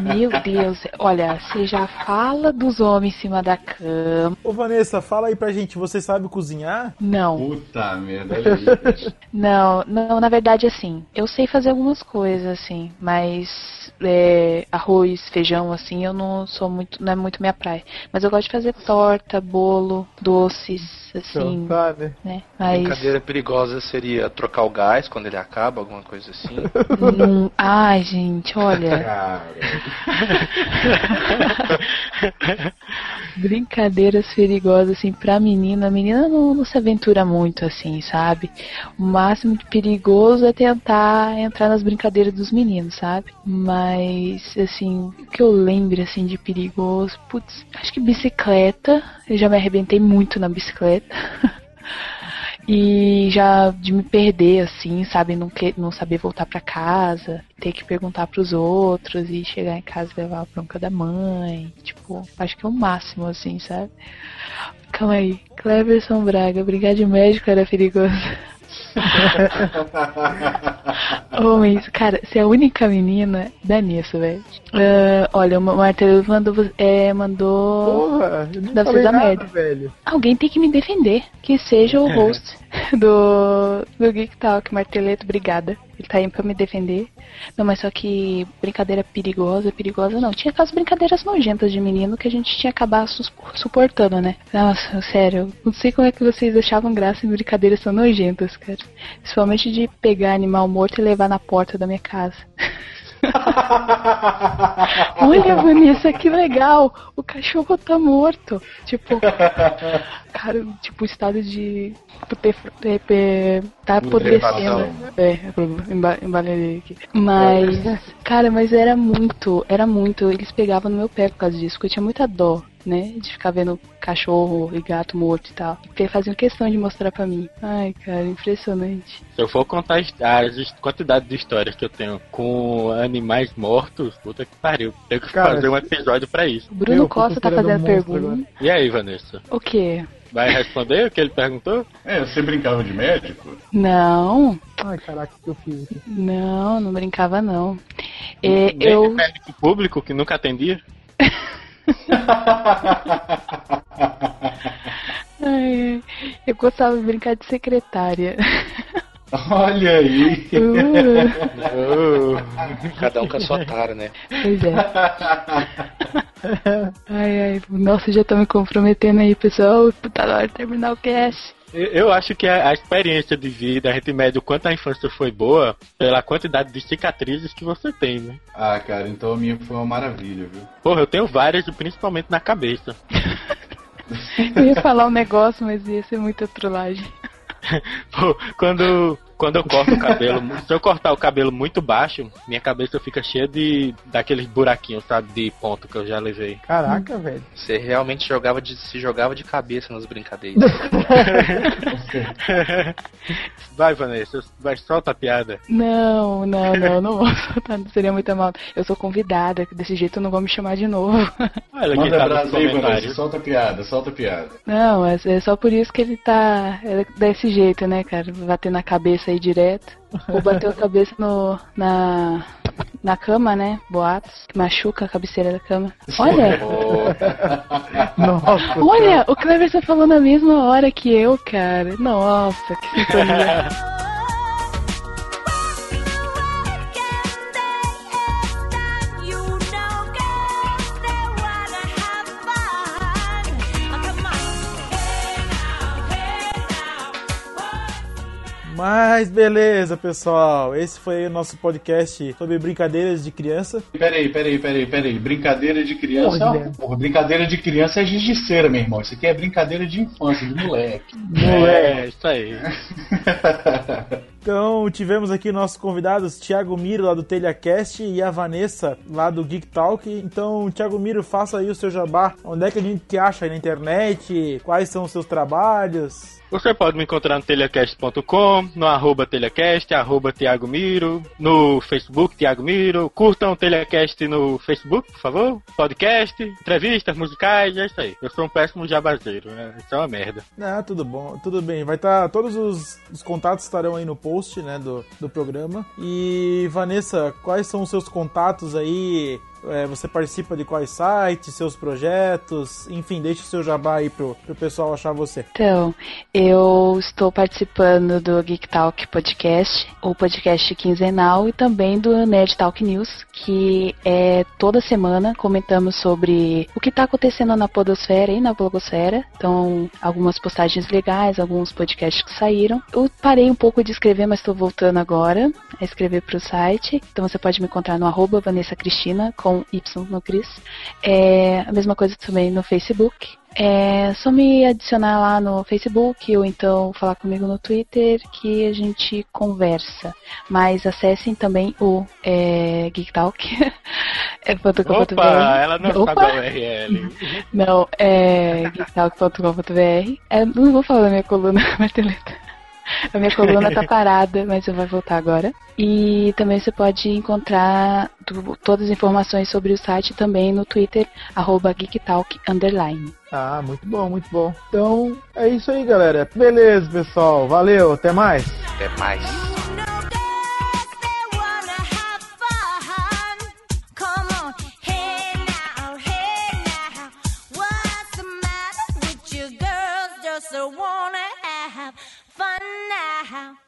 meu Deus. Olha, você já fala dos homens em cima da cama. Ô Vanessa, fala aí pra gente, você sabe cozinhar? Não. Puta merda, olha aí. bicho. Não, não, na verdade, assim, eu sei fazer algumas coisas, assim, mas é, arroz, feijão, assim, eu não sou muito, não é muito minha praia. Mas eu gosto de fazer torta, bolo, doces, assim, Tá, né? né? Mas Brincadeira perigosa seria trocar o gás quando ele acaba, alguma coisa assim. não. Ai, gente, olha. Brincadeiras perigosas, assim, pra menina. A menina não, não se aventura muito, assim, sabe? O máximo de perigoso é tentar entrar nas brincadeiras dos meninos, sabe? Mas, assim, o que eu lembro, assim, de perigoso, putz, acho que bicicleta. Eu já me arrebentei muito na bicicleta. E já de me perder, assim, sabe? Não, que, não saber voltar pra casa, ter que perguntar pros outros e chegar em casa e levar a bronca da mãe. Tipo, acho que é o máximo, assim, sabe? Calma aí. Cleverson Braga, brigar de médico era perigoso. Homens, cara, você é a única menina, dá nisso, velho. Ah, olha, o Martelo mandou. É, mandou. Porra, eu nem Deve falei nada, merda. velho. Alguém tem que me defender. Que seja o host do, do Geek Talk, Marteleto, obrigada. Ele tá aí pra me defender. Não, mas só que brincadeira perigosa, perigosa não. Tinha aquelas brincadeiras nojentas de menino que a gente tinha que acabar suportando, né? Nossa, sério, não sei como é que vocês achavam graça em brincadeiras tão nojentas, cara. Principalmente de pegar animal morto e levar na porta da minha casa. Olha, Vanessa, que legal! O cachorro tá morto. Tipo, cara, tipo, o estado de. Tá apodrecendo. É, emba- embalei aqui. Mas, cara, mas era muito, era muito. Eles pegavam no meu pé por causa disso, porque eu tinha muita dó, né? De ficar vendo cachorro e gato morto e tal. Porque faziam questão de mostrar pra mim. Ai, cara, impressionante. Se eu for contar as, as quantidade de histórias que eu tenho com animais mortos, puta que pariu. Tenho que Cara, fazer um episódio pra isso. O Bruno Eu, Costa tá fazendo monstro pergunta. E aí, Vanessa? O quê? Vai responder o que ele perguntou? É, você brincava de médico? Não, Ai, caraca, o que eu fiz aqui? não, não brincava não. É, eu. médico público que nunca atendia? Ai, eu gostava de brincar de secretária. Olha aí. Uh, Cada um com a sua tara, né? pois é. Ai, ai, nossa, já tô me comprometendo aí, pessoal. Tá na hora de terminar o cast. Eu- acho que a, a experiência de vida, a gente mede o quanto a infância foi boa pela quantidade de cicatrizes que você tem, né? Ah, cara, então a minha foi uma maravilha, viu? Porra, eu tenho várias, principalmente na cabeça. Eu ia falar um negócio, mas ia ser muita trollagem. Pô, quando, quando eu corto o cabelo, se eu cortar o cabelo muito baixo, minha cabeça fica cheia de daqueles buraquinhos, sabe, de ponto que eu já levei. Caraca, velho. Você realmente jogava de, se jogava de cabeça nas brincadeiras. Vai, Vanessa, vai, solta a piada. Não, não, não, não vou soltar, seria muito mal. Eu sou convidada, desse jeito não vão me chamar de novo. Olha Manda tá brasa aí, Vanessa. Solta a piada, solta a piada. Não, mas é só por isso que ele tá é desse jeito, né, cara? Bater na cabeça aí direto. Ou bater a cabeça no, na, na cama, né? Boatos, que machuca a cabeceira da cama. Olha, Nossa. olha, o Cleverson falou na mesma hora que eu, cara. Nossa, que sintonia. Mas beleza, pessoal. Esse foi o nosso podcast sobre brincadeiras de criança. Peraí, peraí, peraí, peraí. Brincadeira de criança. Porra, Não, porra, brincadeira de criança é giz de cera, meu irmão. Isso aqui é brincadeira de infância, de moleque. É, isso aí. Então, tivemos aqui nossos convidados, Thiago Miro, lá do TelhaCast, e a Vanessa, lá do Geek Talk. Então, Thiago Miro, faça aí o seu jabá. Onde é que a gente te acha aí na internet? Quais são os seus trabalhos? Você pode me encontrar no telecast.com, no arroba telecast, arroba Miro, no Facebook Thiago Miro. Curtam o Telecast no Facebook, por favor. Podcast, entrevistas musicais, é isso aí. Eu sou um péssimo jabazeiro, né? Isso é uma merda. Ah, tudo bom, tudo bem. Vai estar. todos os, os contatos estarão aí no post, né, do, do programa. E Vanessa, quais são os seus contatos aí? É, você participa de quais sites, seus projetos? Enfim, deixe o seu jabá aí pro, pro pessoal achar você. Então, eu estou participando do Geek Talk Podcast, o podcast quinzenal, e também do Nerd Talk News, que é toda semana comentamos sobre o que está acontecendo na podosfera e na blogosfera. Então, algumas postagens legais, alguns podcasts que saíram. Eu parei um pouco de escrever, mas estou voltando agora a escrever para o site. Então, você pode me encontrar no arroba Vanessa Cristina, com Y no Cris. É a mesma coisa também no Facebook. É só me adicionar lá no Facebook ou então falar comigo no Twitter que a gente conversa. Mas acessem também o é, Geek Talk. é .com.br. Opa, ela não Opa! sabe a URL. Não, é geektalk.com.br. É, não vou falar da minha coluna, Marteleta. A minha coluna tá parada, mas eu vou voltar agora. E também você pode encontrar do, todas as informações sobre o site também no Twitter, arroba geektalk, underline. Ah, muito bom, muito bom. Então, é isso aí, galera. Beleza, pessoal. Valeu, até mais. Até mais. so warm. how.